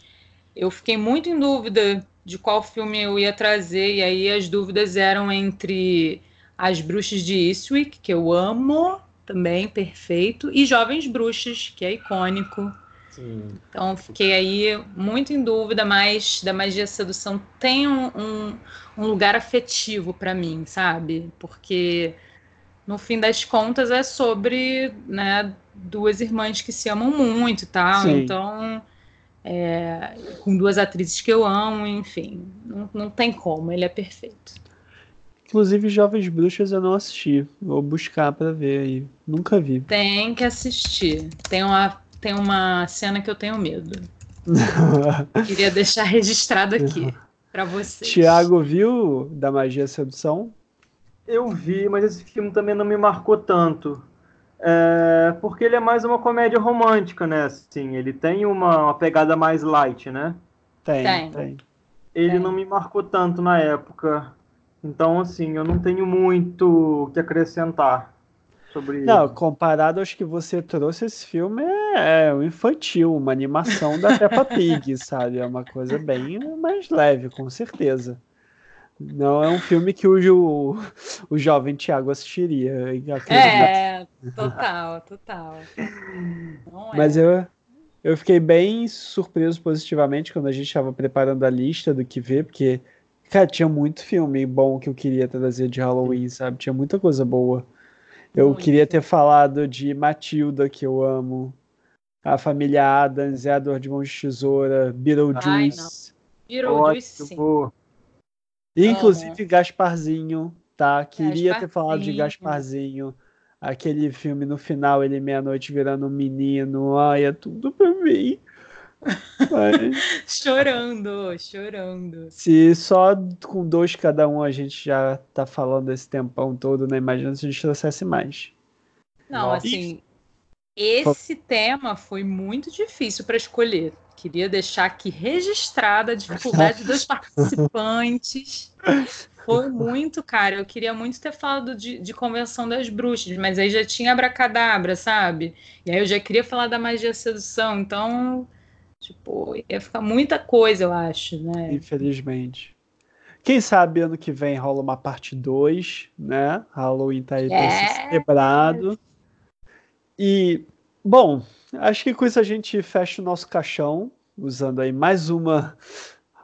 eu fiquei muito em dúvida de qual filme eu ia trazer, e aí as dúvidas eram entre As Bruxas de Eastwick, que eu amo, também, perfeito, e Jovens Bruxas, que é icônico. Sim. Então fiquei aí muito em dúvida, mas da magia sedução tem um, um, um lugar afetivo para mim, sabe? Porque no fim das contas é sobre né, duas irmãs que se amam muito e tal. Sim. Então, é, com duas atrizes que eu amo, enfim, não, não tem como, ele é perfeito. Inclusive, Jovens Bruxas eu não assisti. Vou buscar para ver aí. Nunca vi. Tem que assistir. Tem uma tem uma cena que eu tenho medo. Queria deixar registrado aqui para vocês. Tiago viu da Magia Sedução? Eu vi, mas esse filme também não me marcou tanto. É, porque ele é mais uma comédia romântica, né? Assim, ele tem uma, uma pegada mais light, né? Tem, tem. tem. Ele tem. não me marcou tanto na época. Então, assim, eu não tenho muito o que acrescentar sobre Não, comparado aos que você trouxe, esse filme é, é um infantil, uma animação da Peppa Pig, sabe? É uma coisa bem mais leve, com certeza. Não é um filme que o, o, o jovem Tiago assistiria. É, total, total. É. Mas eu, eu fiquei bem surpreso positivamente quando a gente estava preparando a lista do que ver, porque, cara, tinha muito filme bom que eu queria trazer de Halloween, sabe? Tinha muita coisa boa. Eu Muito. queria ter falado de Matilda, que eu amo. A família Adams, é a Dor de Tesoura, Beetlejuice. Beetlejuice, sim. Inclusive uhum. Gasparzinho, tá? Queria Gasparzinho. ter falado de Gasparzinho. Aquele filme no final, ele meia-noite virando um menino. Ai, é tudo pra mim. Mas... chorando, chorando. Se só com dois cada um a gente já tá falando esse tempão todo, né? Imagina se a gente trouxesse mais. Não, Nossa. assim, esse tema foi muito difícil para escolher. Queria deixar aqui registrada a dificuldade dos participantes. Foi muito, cara. Eu queria muito ter falado de, de Convenção das Bruxas, mas aí já tinha abracadabra, sabe? E aí eu já queria falar da magia sedução, então, tipo, ia ficar muita coisa, eu acho, né? Infelizmente. Quem sabe ano que vem rola uma parte 2, né? Halloween tá aí é. quebrado. E, bom, acho que com isso a gente fecha o nosso caixão, usando aí mais uma,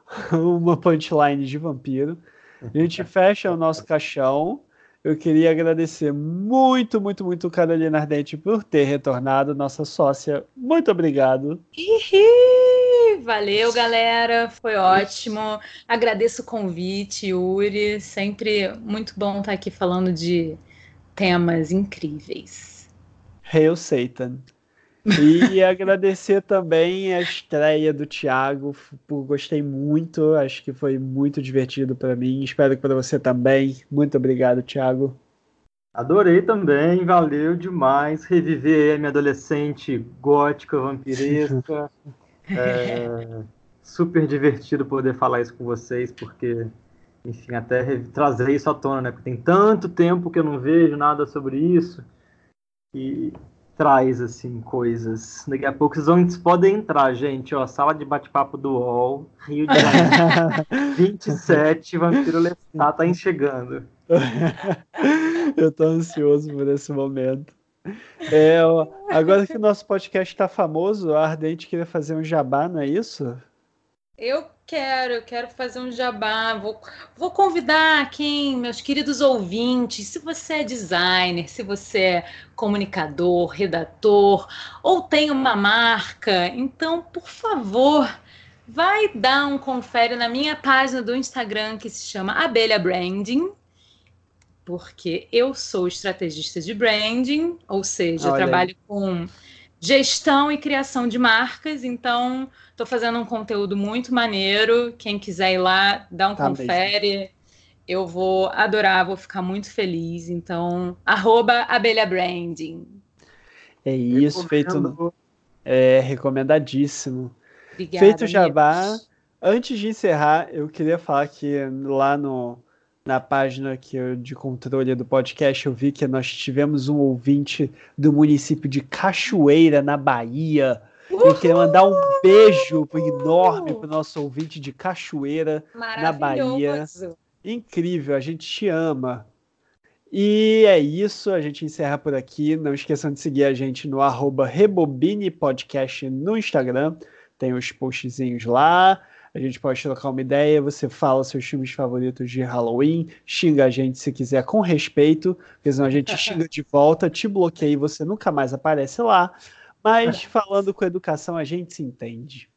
uma punchline de vampiro. A gente fecha o nosso caixão. Eu queria agradecer muito, muito, muito Carolina Ardente por ter retornado, nossa sócia. Muito obrigado. Ihi, valeu, galera. Foi ótimo. Agradeço o convite, Yuri. Sempre muito bom estar aqui falando de temas incríveis. Hail Satan. E agradecer também a estreia do Thiago, por, gostei muito, acho que foi muito divertido para mim, espero que para você também. Muito obrigado, Thiago. Adorei também, valeu demais reviver a minha adolescente gótica, vampiresca. é, super divertido poder falar isso com vocês, porque, enfim, até trazer isso à tona, né? Porque tem tanto tempo que eu não vejo nada sobre isso e traz assim coisas. Daqui a pouco vocês, vão, podem entrar, gente, ó, sala de bate-papo do UOL, Rio de Janeiro, 27, Vampiro Lestat tá chegando. Eu tô ansioso por esse momento. É, agora que o nosso podcast está famoso, a Ardente queria fazer um jabá, não é isso? Eu quero, eu quero fazer um jabá. Vou, vou convidar quem, meus queridos ouvintes, se você é designer, se você é comunicador, redator ou tem uma marca, então, por favor, vai dar um confere na minha página do Instagram que se chama Abelha Branding. Porque eu sou estrategista de branding, ou seja, Olha. eu trabalho com gestão e criação de marcas. Então, estou fazendo um conteúdo muito maneiro. Quem quiser ir lá, dá um tá confere. Mesmo. Eu vou adorar, vou ficar muito feliz. Então, arroba abelha branding. É isso, feito. É recomendadíssimo. Obrigada, feito jabá. Antes de encerrar, eu queria falar que lá no, na página que eu, de controle do podcast, eu vi que nós tivemos um ouvinte do município de Cachoeira, na Bahia. Uhul! Eu queria mandar um beijo enorme para o nosso ouvinte de Cachoeira, na Bahia. Incrível, a gente te ama. E é isso, a gente encerra por aqui. Não esqueçam de seguir a gente no arroba Rebobine Podcast no Instagram. Tem os postzinhos lá a gente pode trocar uma ideia, você fala seus filmes favoritos de Halloween, xinga a gente se quiser com respeito, porque senão a gente xinga de volta, te bloqueia e você nunca mais aparece lá. Mas falando com educação, a gente se entende.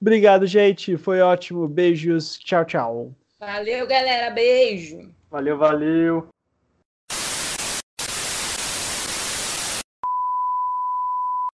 Obrigado, gente. Foi ótimo. Beijos. Tchau, tchau. Valeu, galera. Beijo. Valeu, valeu.